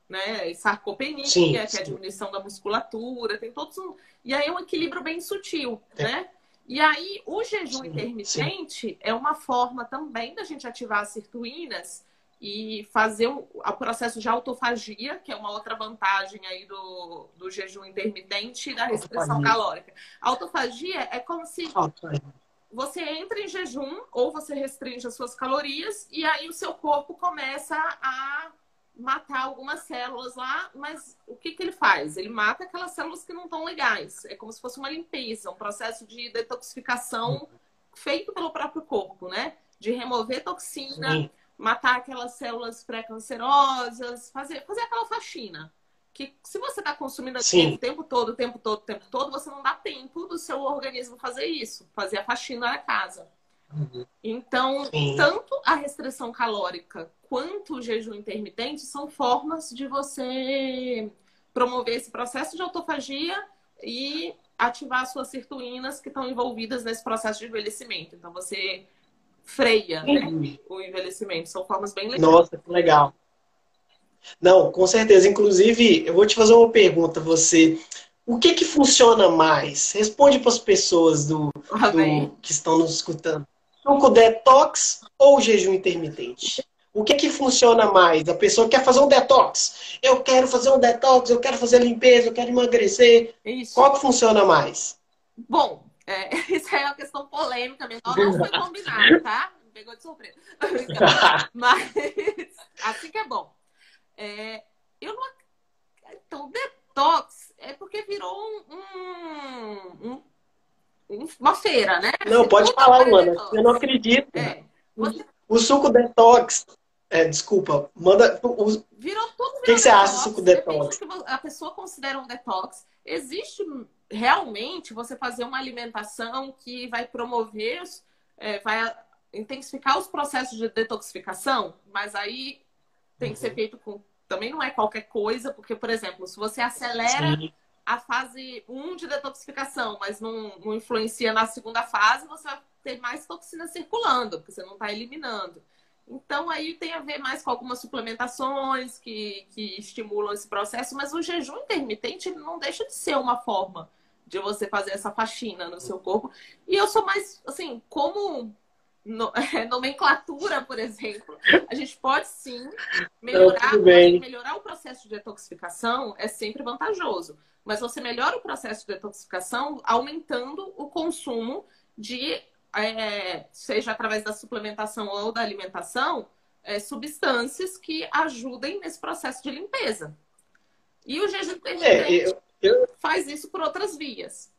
Né? Sarcopenia, sim, que é a diminuição da musculatura, tem todos um. E aí é um equilíbrio bem sutil, é. né? E aí, o jejum sim, intermitente sim. é uma forma também da gente ativar as sirtuínas e fazer o, o, processo de autofagia, que é uma outra vantagem aí do, do jejum intermitente e da restrição autofagia. calórica. autofagia é como se você entra em jejum ou você restringe as suas calorias e aí o seu corpo começa a matar algumas células lá, mas o que, que ele faz? Ele mata aquelas células que não estão legais. É como se fosse uma limpeza, um processo de detoxificação feito pelo próprio corpo, né? De remover toxina, Sim. Matar aquelas células pré-cancerosas, fazer, fazer aquela faxina. Que se você está consumindo o tempo todo, o tempo todo, o tempo todo, você não dá tempo do seu organismo fazer isso, fazer a faxina na casa. Uhum. Então, Sim. tanto a restrição calórica quanto o jejum intermitente são formas de você promover esse processo de autofagia e ativar suas sirtuínas que estão envolvidas nesse processo de envelhecimento. Então, você freia né, o envelhecimento. São formas bem legais. Nossa, que legal. Não, com certeza. Inclusive, eu vou te fazer uma pergunta. Você, o que que funciona mais? Responde para as pessoas do, ah, do que estão nos escutando suco detox ou jejum intermitente? O que que funciona mais? A pessoa quer fazer um detox. Eu quero fazer um detox, eu quero fazer limpeza, eu quero emagrecer. Isso. Qual que funciona mais? Bom, é, isso é uma questão polêmica mesmo. Não foi combinado, tá? Me pegou de surpresa. Mas assim que é bom. É, eu não... Então, detox é porque virou um, um, um uma feira, né? Não, pode falar, mano. Eu não acredito. É. Você... O suco detox. É, desculpa, manda. O... Virou tudo. O que, que, você acha do suco detox? Que a pessoa considera um detox. Existe realmente você fazer uma alimentação que vai promover, é, vai intensificar os processos de detoxificação, mas aí tem que ser uhum. feito com. Também não é qualquer coisa, porque, por exemplo, se você acelera Sim a fase 1 de detoxificação, mas não, não influencia na segunda fase, você vai ter mais toxina circulando, porque você não está eliminando. Então, aí tem a ver mais com algumas suplementações que, que estimulam esse processo, mas o jejum intermitente não deixa de ser uma forma de você fazer essa faxina no seu corpo. E eu sou mais, assim, como no, é, nomenclatura, por exemplo, a gente pode sim melhorar, melhorar o processo de detoxificação é sempre vantajoso mas você melhora o processo de detoxificação aumentando o consumo de, é, seja através da suplementação ou da alimentação, é, substâncias que ajudem nesse processo de limpeza. E o jejum intermitente é, eu, eu... faz isso por outras vias.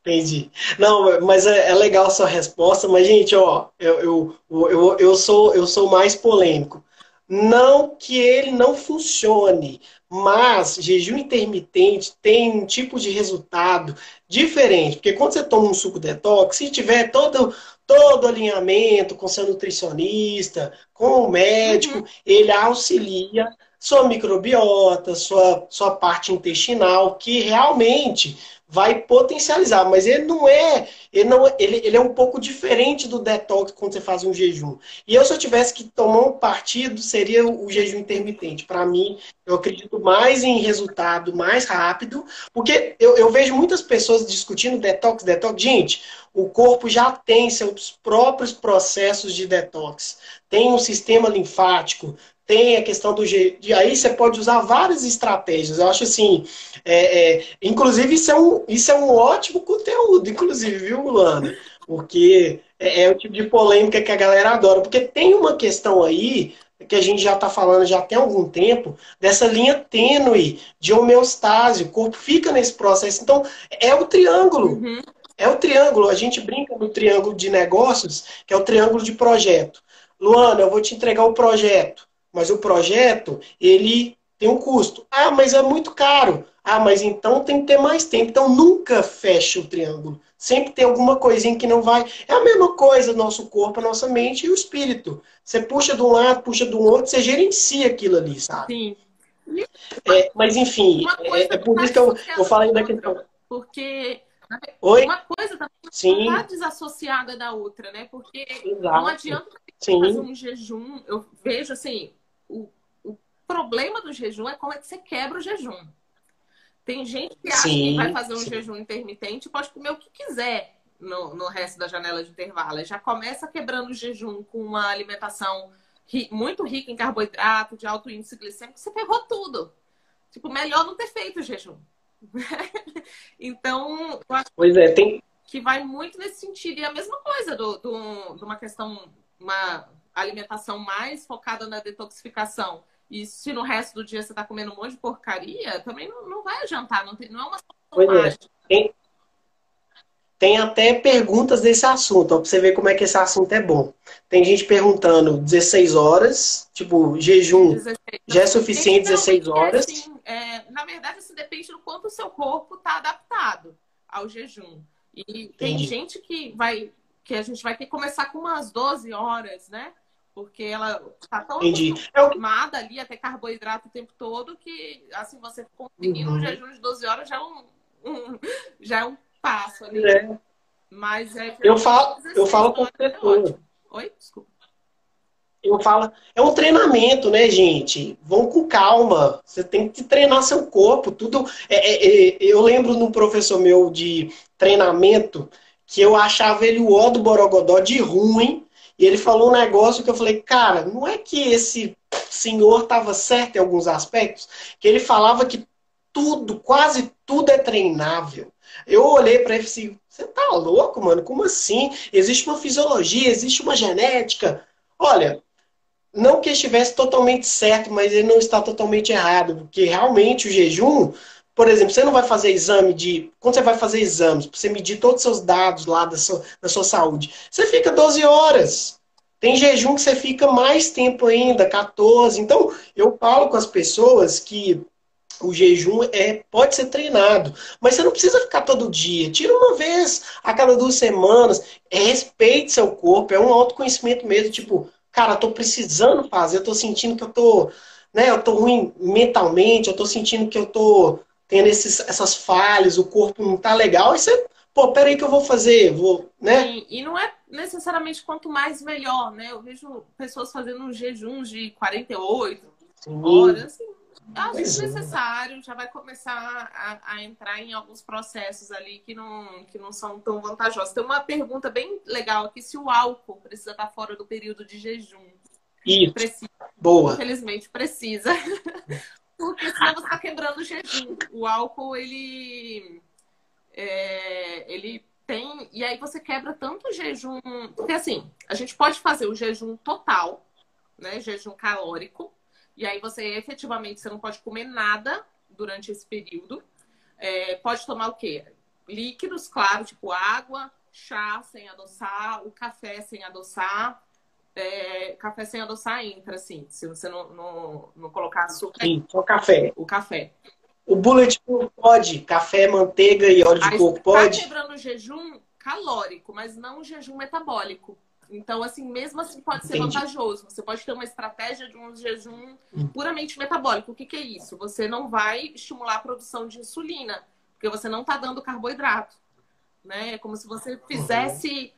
Entendi. Não, mas é, é, legal a sua resposta, mas, gente, ó, eu, eu, eu, eu, sou, eu sou mais polêmico. Não que ele não funcione, mas jejum intermitente tem um tipo de resultado diferente. Porque quando você toma um suco detox, se tiver todo, todo alinhamento com seu nutricionista, com o médico, uhum. ele auxilia sua microbiota, sua, sua parte intestinal, que realmente vai potencializar, mas ele não é, ele não, ele, ele é um pouco diferente do detox quando você faz um jejum. E eu se eu tivesse que tomar um partido, seria o jejum intermitente. Para mim, eu acredito mais em resultado mais rápido, porque eu, eu vejo muitas pessoas discutindo detox, detox. Gente, o corpo já tem seus próprios processos de detox. Tem um sistema linfático, tem a questão do jeito. Aí você pode usar várias estratégias. Eu acho assim. É, é, inclusive, isso é, um, isso é um ótimo conteúdo, inclusive, viu, Luana? Porque é, é, o tipo de polêmica que a galera adora. Porque tem uma questão aí que a gente já está falando já tem algum tempo, dessa linha tênue de homeostase. O corpo fica nesse processo. Então, é o triângulo. Uhum. É o triângulo. A gente brinca no triângulo de negócios, que é o triângulo de projeto. Luana, eu vou te entregar o projeto, mas o projeto, ele tem um custo. Ah, mas é muito caro. Ah, mas então tem que ter mais tempo. Então nunca fecha o triângulo. Sempre tem alguma coisinha que não vai. É a mesma coisa nosso corpo, a nossa mente e o espírito. Você puxa de um lado, puxa do outro, você gerencia aquilo ali, sabe? Sim. É, mas enfim, é, é, por isso que eu, eu falei da questão. Porque Oi? uma coisa também Sim. está desassociada da outra, né? Porque Exato. não adianta fazer um jejum. Eu vejo assim, o, o problema do jejum é como é que você quebra o jejum. Tem gente que acha sim, que vai fazer um sim. jejum intermitente e pode comer o que quiser no, no resto da janela de intervalo. Já começa quebrando o jejum com uma alimentação ri, muito rica em carboidrato, de alto índice glicêmico, você ferrou tudo. Tipo, melhor não ter feito o jejum. então, eu acho pois é, tem... que vai muito nesse sentido. E a mesma coisa do, do, de uma questão, uma alimentação mais focada na detoxificação e se no resto do dia você está comendo um monte de porcaria, também não, não vai adiantar, não, tem, não é uma solução é. Tem, tem até perguntas desse assunto, para você ver como é que esse assunto é bom. Tem gente perguntando 16 horas, tipo, jejum 16. já é suficiente então, 16 horas. Assim, é, na verdade, isso depende do quanto o seu corpo está adaptado ao jejum. E tem Entendi. gente que vai que a gente vai ter que começar com umas 12 horas, né? Porque ela está tão. É acostumada ali a ter carboidrato o tempo todo que, assim, você conseguindo uhum. um jejum de 12 horas já é um, um já é um passo ali. É. Mas é. Eu falo, eu falo com. É Oi? Desculpa. Eu falo, é um treinamento, né, gente? Vão com calma. Você tem que treinar seu corpo. Tudo. É, é, é, eu lembro num professor meu de treinamento que eu achava ele o ó do Borogodó de ruim e ele falou um negócio que eu falei, cara, não é que esse senhor estava certo em alguns aspectos, que ele falava que tudo, quase tudo é treinável. Eu olhei para ele e assim, você tá louco, mano? Como assim? Existe uma fisiologia, existe uma genética. Olha, não que estivesse totalmente certo, mas ele não está totalmente errado, porque realmente o jejum por exemplo, você não vai fazer exame de. Quando você vai fazer exames, para você medir todos os seus dados lá da sua, da sua saúde, você fica 12 horas. Tem jejum que você fica mais tempo ainda, 14. Então, eu falo com as pessoas que o jejum é, pode ser treinado, mas você não precisa ficar todo dia. Tira uma vez a cada duas semanas. Respeite seu corpo, é um autoconhecimento mesmo. Tipo, cara, eu tô precisando fazer, eu tô sentindo que eu tô, né, eu tô ruim mentalmente, eu tô sentindo que eu tô tendo esses, essas falhas, o corpo não tá legal, e você, pô, peraí que eu vou fazer, vou, né? Sim, e não é necessariamente quanto mais melhor, né? Eu vejo pessoas fazendo jejuns de 48 Sim. horas, assim, acho desnecessário, é. já vai começar a, a, entrar em alguns processos ali que não, que não são tão vantajosos. Tem uma pergunta bem legal aqui, se o álcool precisa estar fora do período de jejum. Isso. Precisa. Boa. Infelizmente precisa. Porque senão você está quebrando o jejum. O álcool, ele. É, ele tem. E aí você quebra tanto o jejum. Porque assim, a gente pode fazer o jejum total, né? Jejum calórico. E aí você efetivamente você não pode comer nada durante esse período. É, pode tomar o quê? Líquidos, claro, tipo água, chá sem adoçar, o café sem adoçar é, café sem adoçar entra, assim, se você não, não, não colocar açúcar. Sim, só café. O café. O bullet pode, café, manteiga e óleo de Aí, coco pode. Tá quebrando o jejum calórico, mas não o jejum metabólico. Então, assim, mesmo assim pode ser Entendi. vantajoso. Você pode ter uma estratégia de um jejum hum. puramente metabólico. O que, que é isso? Você não vai estimular a produção de insulina, porque você não está dando carboidrato. Né? É como se você fizesse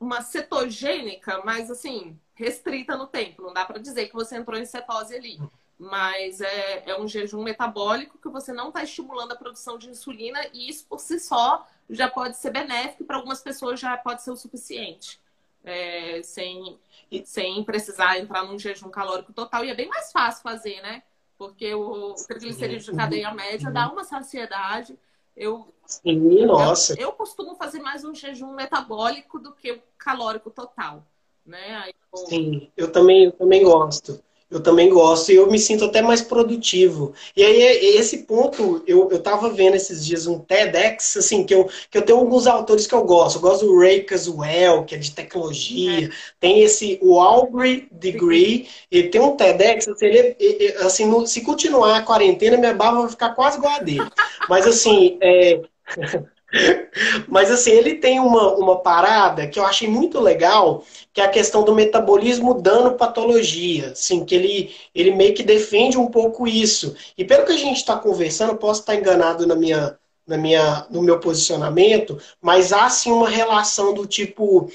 uma cetogênica, mas assim, restrita no tempo. Não dá para dizer que você entrou em cetose ali. Mas é, é um jejum metabólico que você não está estimulando a produção de insulina e isso por si só já pode ser benéfico para algumas pessoas já pode ser o suficiente. É, sem, sem precisar entrar num jejum calórico total. E é bem mais fácil fazer, né? Porque o triglicerídeo de cadeia média dá uma saciedade eu, Sim, nossa. Eu, eu, costumo fazer mais um jejum metabólico do que o calórico total. Né? Eu... Sim, eu também, eu também gosto. eu também gosto e eu me sinto até mais produtivo. E aí, esse ponto, eu, eu tava vendo esses dias um TEDx, assim, que eu, que eu tenho alguns autores que eu gosto. Eu gosto do Ray Kurzweil, que é de tecnologia. É. Tem esse, o Aubrey Degree, e tem um TEDx, assim, ele, assim no, se continuar a quarentena, minha barba vai ficar quase igual a dele. Mas, assim, é... Mas assim, ele tem uma, uma parada que eu achei muito legal, que é a questão do metabolismo dano patologia. Assim, que ele, ele meio que defende um pouco isso. E pelo que a gente está conversando, posso estar enganado na minha, na minha, no meu posicionamento, mas há sim uma relação do tipo,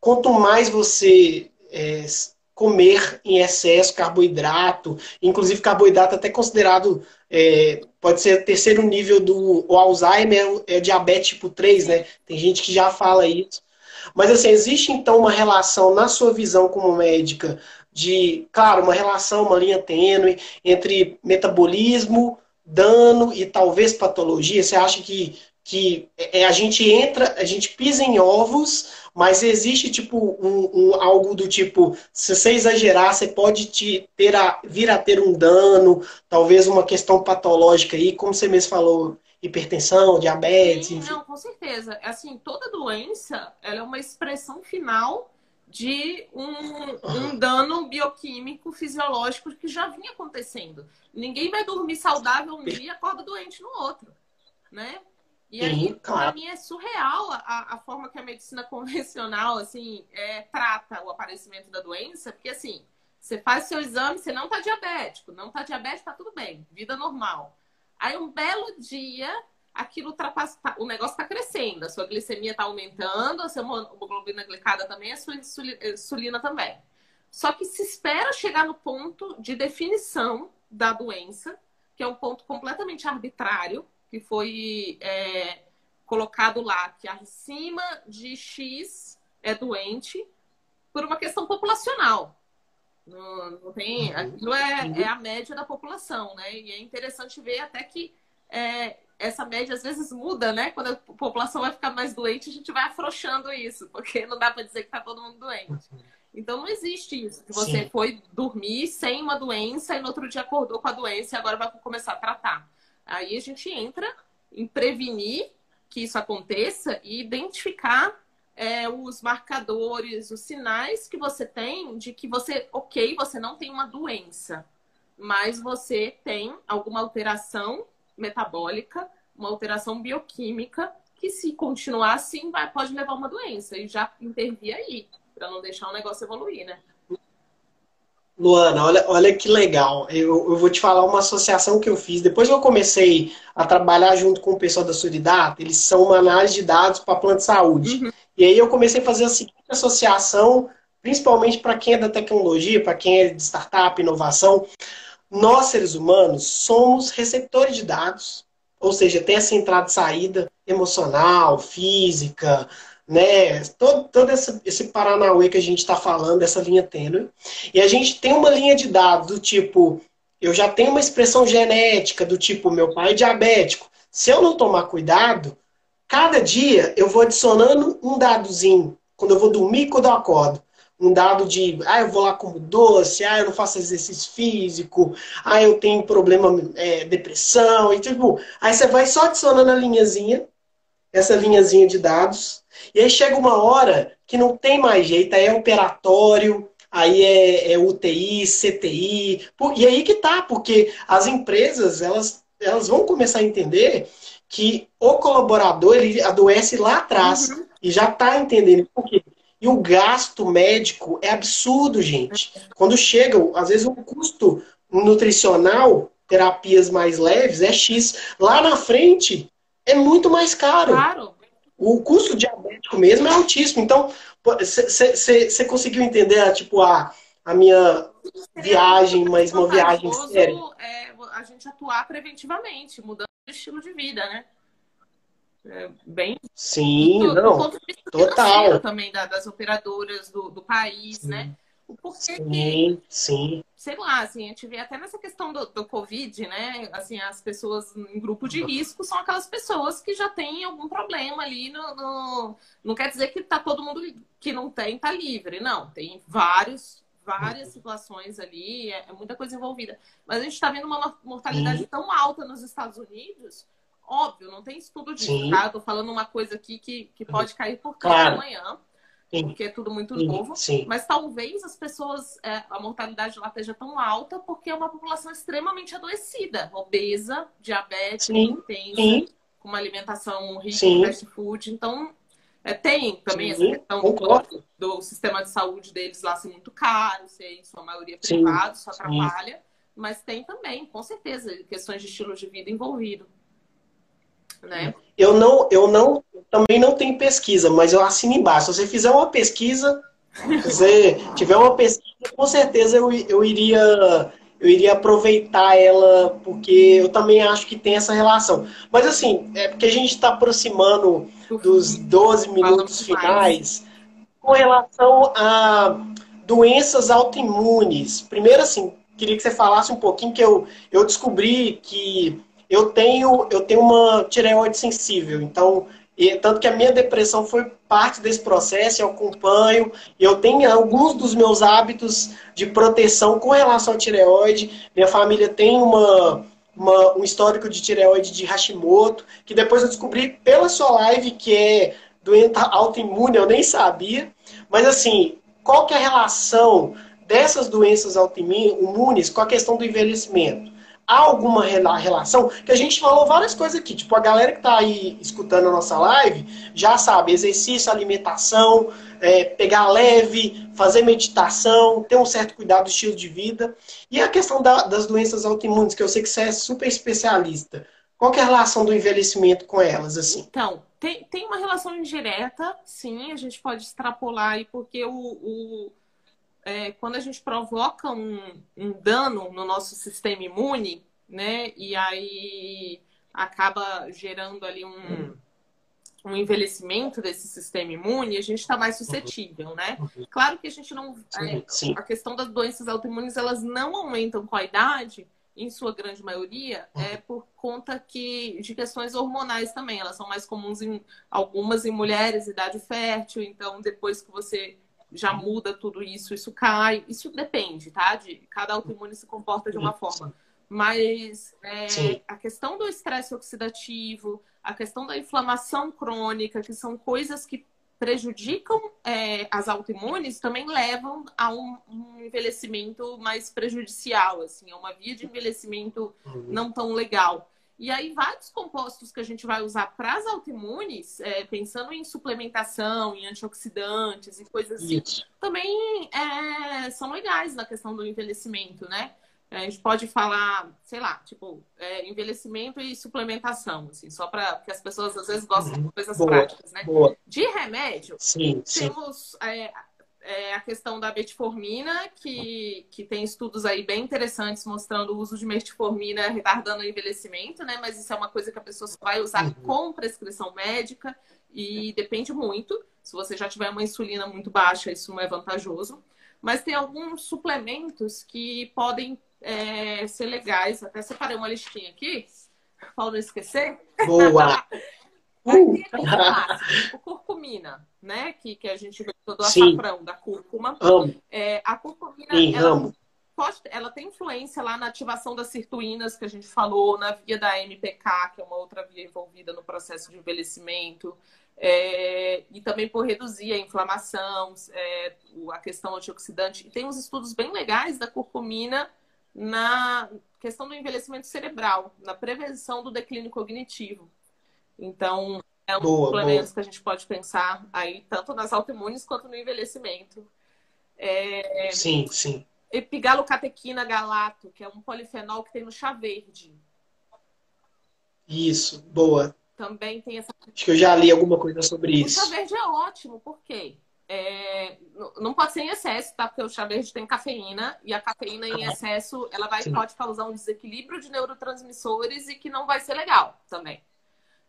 quanto mais você é, comer em excesso carboidrato, inclusive carboidrato até considerado, é, pode ser terceiro nível do o Alzheimer, é diabetes tipo 3, né? Tem gente que já fala isso. Mas assim, existe então uma relação na sua visão como médica de, claro, uma relação, uma linha tênue entre metabolismo, dano e talvez patologia? Você acha que, que é, a gente entra, a gente pisa em ovos mas existe tipo um, um, algo do tipo, se você exagerar, você pode te ter a, vir a ter um dano, talvez uma questão patológica aí, como você mesmo falou, hipertensão, diabetes, Sim, enfim. Não, com certeza. Assim, toda doença, ela é uma expressão final de um, um dano bioquímico, fisiológico que já vinha acontecendo. Ninguém vai dormir saudável um dia e acorda doente no outro, né? E aí, claro. para mim, é surreal a, a forma que a medicina convencional, assim, é, trata o aparecimento da doença, porque, assim, você faz seu exame, você não tá diabético, não tá diabético, tá tudo bem, vida normal. Aí, um belo dia, aquilo ultrapassa, tá, o negócio tá crescendo, a sua glicemia tá aumentando, a sua hemoglobina glicada também, a sua insulina também. Só que se espera chegar no ponto de definição da doença, que é um ponto completamente arbitrário, que foi é, colocado lá que acima de X é doente por uma questão populacional. Não, não tem, uhum. aquilo é, é, a média da população, né? E é interessante ver até que é, essa média às vezes muda, né? Quando a população vai ficar mais doente, a gente vai afrouxando isso, porque não dá para dizer que está todo mundo doente. Uhum. Então não existe isso. Que você Sim. foi dormir sem uma doença e no outro dia acordou com a doença e agora vai começar a tratar. Aí a gente entra em prevenir que isso aconteça e identificar é, os marcadores, os sinais que você tem de que você, ok, você não tem uma doença, mas você tem alguma alteração metabólica, uma alteração bioquímica, que se continuar assim, vai, pode levar a uma doença. E já intervir aí, para não deixar o negócio evoluir, né? Luana, olha, olha que legal. Eu, eu vou te falar uma associação que eu fiz. Depois que eu comecei a trabalhar junto com o pessoal da Suridata, eles são uma análise de dados para plano de saúde. Uhum. E aí eu comecei a fazer a seguinte associação, principalmente para quem é da tecnologia, para quem é de startup, inovação. Nós, seres humanos, somos receptores de dados, ou seja, tem essa entrada e saída emocional, física, né? Todo, todo esse, esse Paranauê que a gente está falando, essa linha tênue. E a gente tem uma linha de dados do tipo, eu já tenho uma expressão genética do tipo, meu pai é diabético. Se eu não tomar cuidado, cada dia eu vou adicionando um dadozinho. Quando eu vou dormir, quando eu acordo. Um dado de, ah, eu vou lá como doce, ah, eu não faço exercício físico, ah, eu tenho problema, é, depressão, e tipo, aí você vai só adicionando a linhazinha, essa linhazinha de dados, e aí chega uma hora que não tem mais jeito, aí é operatório, aí é, é UTI, CTI, e aí que tá, porque as empresas, elas, elas vão começar a entender que o colaborador, ele adoece lá atrás, uhum. e já tá entendendo por quê. E o gasto médico é absurdo, gente. Quando chega, às vezes o custo nutricional, terapias mais leves, é X. Lá na frente, é muito mais caro. Claro. O custo diabético mesmo é altíssimo. Então, você conseguiu entender tipo, a, a minha viagem, mas uma viagem séria? É a gente atuar preventivamente, mudando o estilo de vida, né? É bem. Sim, do, não. Do total. também da, das operadoras do, do país, sim. né? O porquê sim, que, sim. Sei lá, assim, a gente vê até nessa questão do, do Covid, né? Assim, as pessoas em grupo de risco são aquelas pessoas que já têm algum problema ali no, no... Não quer dizer que tá todo mundo que não tem tá livre, não. Tem vários, várias situações ali, é, é muita coisa envolvida. Mas a gente está vendo uma mortalidade Sim. tão alta nos Estados Unidos, óbvio, não tem estudo disso, Sim. tá? Eu tô falando uma coisa aqui que, que pode cair por terra claro. amanhã. Sim. porque é tudo muito novo. Sim. Mas talvez as pessoas, é, a mortalidade lá esteja tão alta porque é uma população extremamente adoecida, obesa, diabética, intensa, com uma alimentação rica em fast food. Então, é, tem também essa questão do, do, sistema de saúde deles lá ser muito caro, ser em sua maioria privado, isso atrapalha. Mas tem também, com certeza, questões de estilo de vida envolvido. Né? Eu não, eu não, também não tenho pesquisa, mas eu assino embaixo. Se você fizer uma pesquisa, se você tiver uma pesquisa, com certeza eu, eu iria eu iria aproveitar ela, porque eu também acho que tem essa relação. Mas assim, é porque a gente está aproximando dos 12 minutos finais com relação a doenças autoimunes. Primeiro, assim, queria que você falasse um pouquinho que eu, eu descobri que eu tenho, eu tenho uma tireoide sensível, então, e, tanto que a minha depressão foi parte desse processo, eu acompanho, eu tenho alguns dos meus hábitos de proteção com relação à tireoide. Minha família tem uma, uma, um histórico de tireoide de Hashimoto, que depois eu descobri pela sua live que é doença autoimune, eu nem sabia. Mas assim, qual que é a relação dessas doenças autoimunes com a questão do envelhecimento? Há alguma relação? Que a gente falou várias coisas aqui. Tipo, a galera que está aí escutando a nossa live já sabe: exercício, alimentação, é, pegar leve, fazer meditação, ter um certo cuidado do estilo de vida. E a questão da, das doenças autoimunes, que eu sei que você é super especialista. Qual é a relação do envelhecimento com elas, assim? Então, tem, tem uma relação indireta, sim, a gente pode extrapolar aí, porque o, o é, quando a gente provoca um, um, dano no nosso sistema imune, né? E aí acaba gerando ali um, um envelhecimento desse sistema imune, a gente está mais suscetível, né? Claro que a gente não. É, a questão das doenças autoimunes, elas não aumentam com a idade, em sua grande maioria, é por conta que de questões hormonais também. Elas são mais comuns em algumas em mulheres, idade fértil, então depois que você já muda tudo isso, isso cai. Isso depende, tá? De cada autoimune se comporta de uma forma. Mas é, a questão do estresse oxidativo, a questão da inflamação crônica, que são coisas que prejudicam é, as autoimunes, também levam a um, um, envelhecimento mais prejudicial, assim, é uma via de envelhecimento uhum. não tão legal. E aí, vários compostos que a gente vai usar para as autoimunes, é, pensando em suplementação, em antioxidantes e coisas assim, Isso. também é, são legais na questão do envelhecimento, né? A gente pode falar, sei lá, tipo, é, envelhecimento e suplementação, assim, só para que as pessoas às vezes gostam uhum. de coisas boa, práticas, né? Boa. De remédio, sim, temos sim. É, é, a questão da metformina, que, que tem estudos aí bem interessantes mostrando o uso de metformina retardando o envelhecimento, né? Mas isso é uma coisa que a pessoa só vai usar uhum. com prescrição médica e depende muito. Se você já tiver uma insulina muito baixa, isso não é vantajoso. Mas tem alguns suplementos que podem é, ser legais. Até separei uma listinha aqui, para não esquecer. Boa! Uh. o curcumina, né? Que, que a gente vê todo o açafrão da cúrcuma. Amo. É, a curcumina, Sim, ela, pode, ela tem influência lá na ativação das sirtuínas que a gente falou, na via da MPK, que é uma outra via envolvida no processo de envelhecimento. É, e também por reduzir a inflamação, é, a questão antioxidante. E tem uns estudos bem legais da curcumina na questão do envelhecimento cerebral, na prevenção do declínio cognitivo. Então, é um boa, suplemento boa. que a gente pode pensar aí, tanto nas autoimunes quanto no envelhecimento. É... Sim, sim. Epigalocatequina galato, que é um polifenol que tem no chá verde. Isso, boa. Também tem essa. Acho que eu já li alguma coisa sobre o isso. O chá verde é ótimo, por quê? É, não pode ser em excesso, tá? Porque o chá verde tem cafeína e a cafeína em excesso ela vai, pode causar um desequilíbrio de neurotransmissores e que não vai ser legal também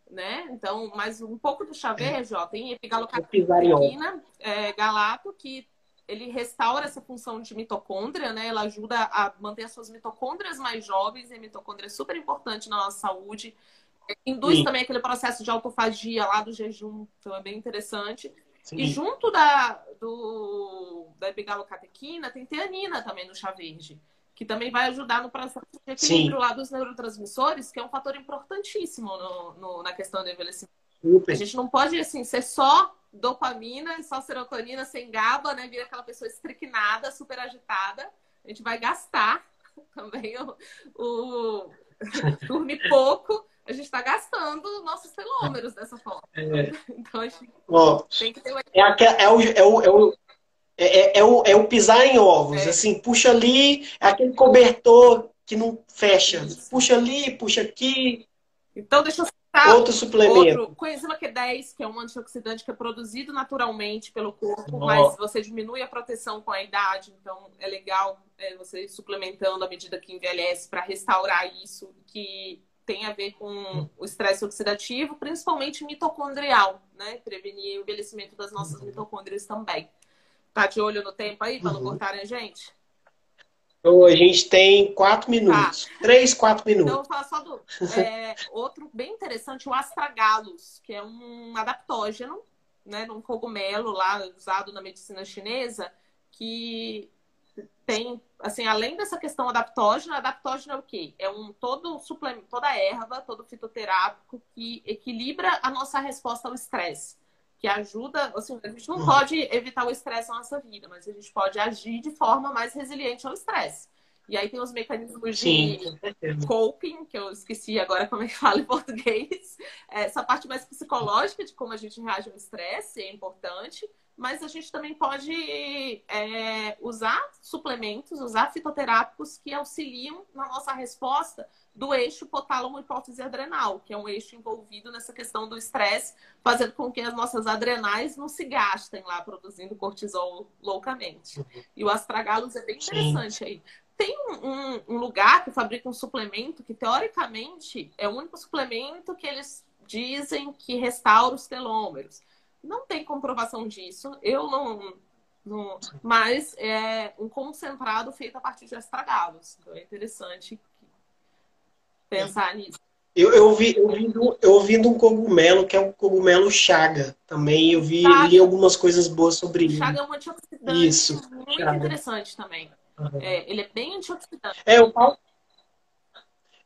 né? Então, mas um pouco do chá verde, ó, tem epigalocatequina, é, galato, que ele restaura essa função de mitocôndria, né? Ela ajuda a manter as suas mitocôndrias mais jovens, e a mitocôndria é super importante na nossa saúde. Induz Sim. também aquele processo de autofagia lá do jejum, então é bem interessante. Sim. E junto da, do, da epigalocatequina tem teanina também no chá verde, que também vai ajudar no processo de equilíbrio Sim. lá dos neurotransmissores, que é um fator importantíssimo no, no na questão do envelhecimento. Super. A gente não pode, assim, ser só dopamina, só serotonina, sem GABA, né? Vira aquela pessoa estricnada, super agitada. A gente vai gastar também o, o dormir pouco a gente está gastando nossos telômeros dessa forma. É. Então a gente tem que ter uma... é, é, o, é, o, é, o, é, é, o, é o pisar em ovos. É. Assim, puxa ali, é aquele cobertor que não fecha. Isso. Puxa ali, puxa aqui. Então, deixa eu citar outro suplemento. Outro, coenzima Q10, que é um antioxidante que é produzido naturalmente pelo corpo, oh. mas você diminui a proteção com a idade. Então, é legal é, você ir suplementando à medida que envelhece para restaurar isso, que tem a ver com o estresse oxidativo, principalmente mitocondrial, né? Prevenir o envelhecimento das nossas mitocôndrias também. Tá de olho no tempo aí para não uhum. cortarem a gente? Então, a gente tem quatro minutos. Tá. Três, quatro minutos. Então, eu vou falar só do. É, outro bem interessante, o astragalus, que é um adaptógeno, né? Num cogumelo lá usado na medicina chinesa, que tem, assim, além dessa questão adaptógena, adaptógeno é o quê? É um todo suplemento, toda erva, todo fitoterápico que equilibra a nossa resposta ao estresse. Que ajuda, assim, a gente não uhum. pode evitar o estresse na nossa vida, mas a gente pode agir de forma mais resiliente ao estresse. E aí tem os mecanismos Sim, de coping, que eu esqueci agora como é que fala em português. Essa parte mais psicológica de como a gente reage ao estresse é importante mas a gente também pode é, usar suplementos, usar fitoterápicos que auxiliam na nossa resposta do eixo hipotálamo hipófise adrenal, que é um eixo envolvido nessa questão do estresse, fazendo com que as nossas adrenais não se gastem lá produzindo cortisol loucamente. E o astragalus é bem interessante Sim. aí. Tem um, um lugar que fabrica um suplemento que, teoricamente, é o único suplemento que eles dizem que restaura os telômeros. Não tem comprovação disso. Eu não. não mas é um concentrado feito a partir de estragados. Então é interessante pensar nisso. Eu, eu, vi, eu, vi eu vi de um cogumelo que é um cogumelo chaga também. Eu vi li algumas coisas boas sobre ele. Chaga é um antioxidante isso, muito chaga. interessante também. Uhum. É, ele é bem antioxidante. É, eu falo,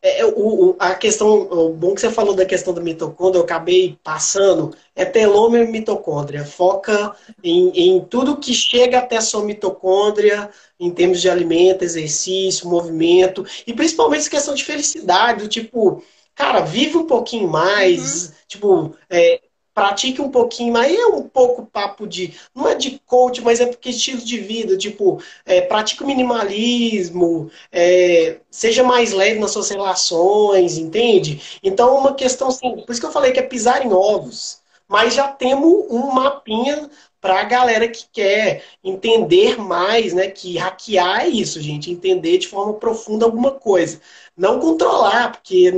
é, é, o, a questão, o bom que você falou da questão da mitocôndria, eu acabei passando, é telômero e mitocôndria. Foca em, em tudo que chega até a sua mitocôndria, em termos de alimento, exercício, movimento, e principalmente essa questão de felicidade, do tipo, cara, vive um pouquinho mais, uhum. tipo, é, pratique um pouquinho, mas é um pouco papo de. Não é de coach, mas é porque estilo de vida. Tipo, é, pratique o minimalismo, é, seja mais leve nas suas relações, entende? Então, uma questão assim. Por isso que eu falei que é pisar em ovos. Mas já temos um mapinha para a galera que quer entender mais, né? Que hackear é isso, gente. Entender de forma profunda alguma coisa não controlar, porque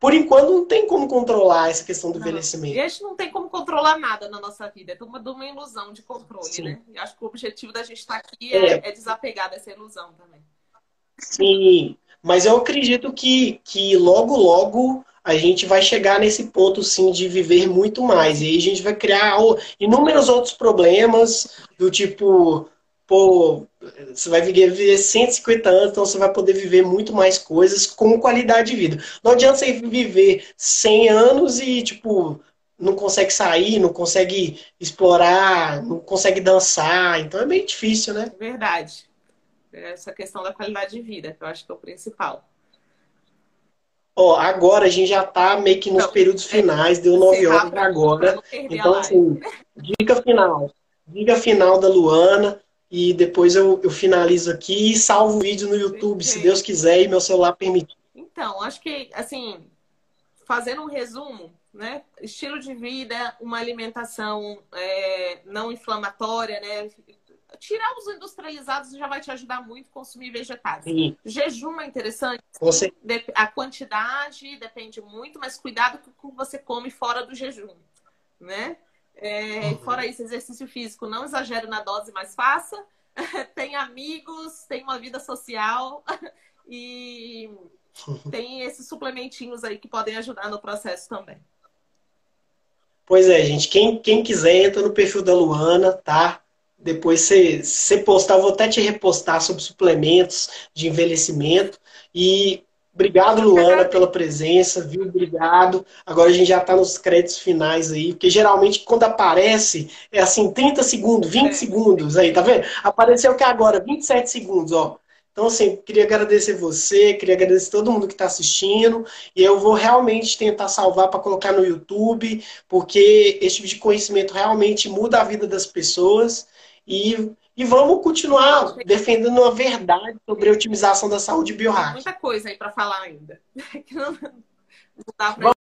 por enquanto não tem como controlar essa questão do não, envelhecimento. E a gente não tem como controlar nada na nossa vida, é uma, uma ilusão de controle, Sim. né? Acho que o objetivo da gente estar aqui é, é, é desapegar dessa ilusão também. Sim, mas eu acredito que, que logo, logo a gente vai chegar nesse ponto, sim, de viver muito mais. E aí a gente vai criar inúmeros outros problemas, do tipo, pô, você vai viver 150 anos, então você vai poder viver muito mais coisas com qualidade de vida. Não adianta você viver 100 anos e, tipo, não consegue sair, não consegue explorar, não consegue dançar. Então é meio difícil, né? Verdade. Essa questão da qualidade de vida, que eu acho que é o principal. Ó, agora a gente já tá meio que nos então, períodos finais, deu 9 horas agora. Então, assim, dica final. Dica final da Luana e depois eu, eu finalizo aqui e salvo o vídeo no YouTube, Perfeito. se Deus quiser e meu celular permitir. Então, acho que, assim, fazendo um resumo, né? Estilo de vida, uma alimentação é, não inflamatória, né? Tirar os industrializados já vai te ajudar muito a consumir vegetais. Sim. Jejum é interessante. Você... A quantidade depende muito, mas cuidado com o que você come fora do jejum, né? É, uhum. Fora isso, exercício físico, não exagere na dose, mas faça. tem amigos, tem uma vida social e tem esses suplementinhos aí que podem ajudar no processo também. Pois é, gente. Quem, quem quiser, entra no perfil da Luana, tá? Depois você, você postar, eu vou até te repostar sobre suplementos de envelhecimento. E obrigado, Luana, pela presença, viu? Obrigado. Agora a gente já está nos créditos finais aí, porque geralmente quando aparece é assim, 30 segundos, 20 é. segundos aí, tá vendo? Apareceu que agora, 27 segundos, ó. Então, assim, queria agradecer você, queria agradecer todo mundo que está assistindo. E eu vou realmente tentar salvar para colocar no YouTube, porque esse tipo de conhecimento realmente muda a vida das pessoas. E, e vamos continuar defendendo a verdade sobre a otimização da saúde biorrática. Muita coisa aí para falar ainda. não dá pra...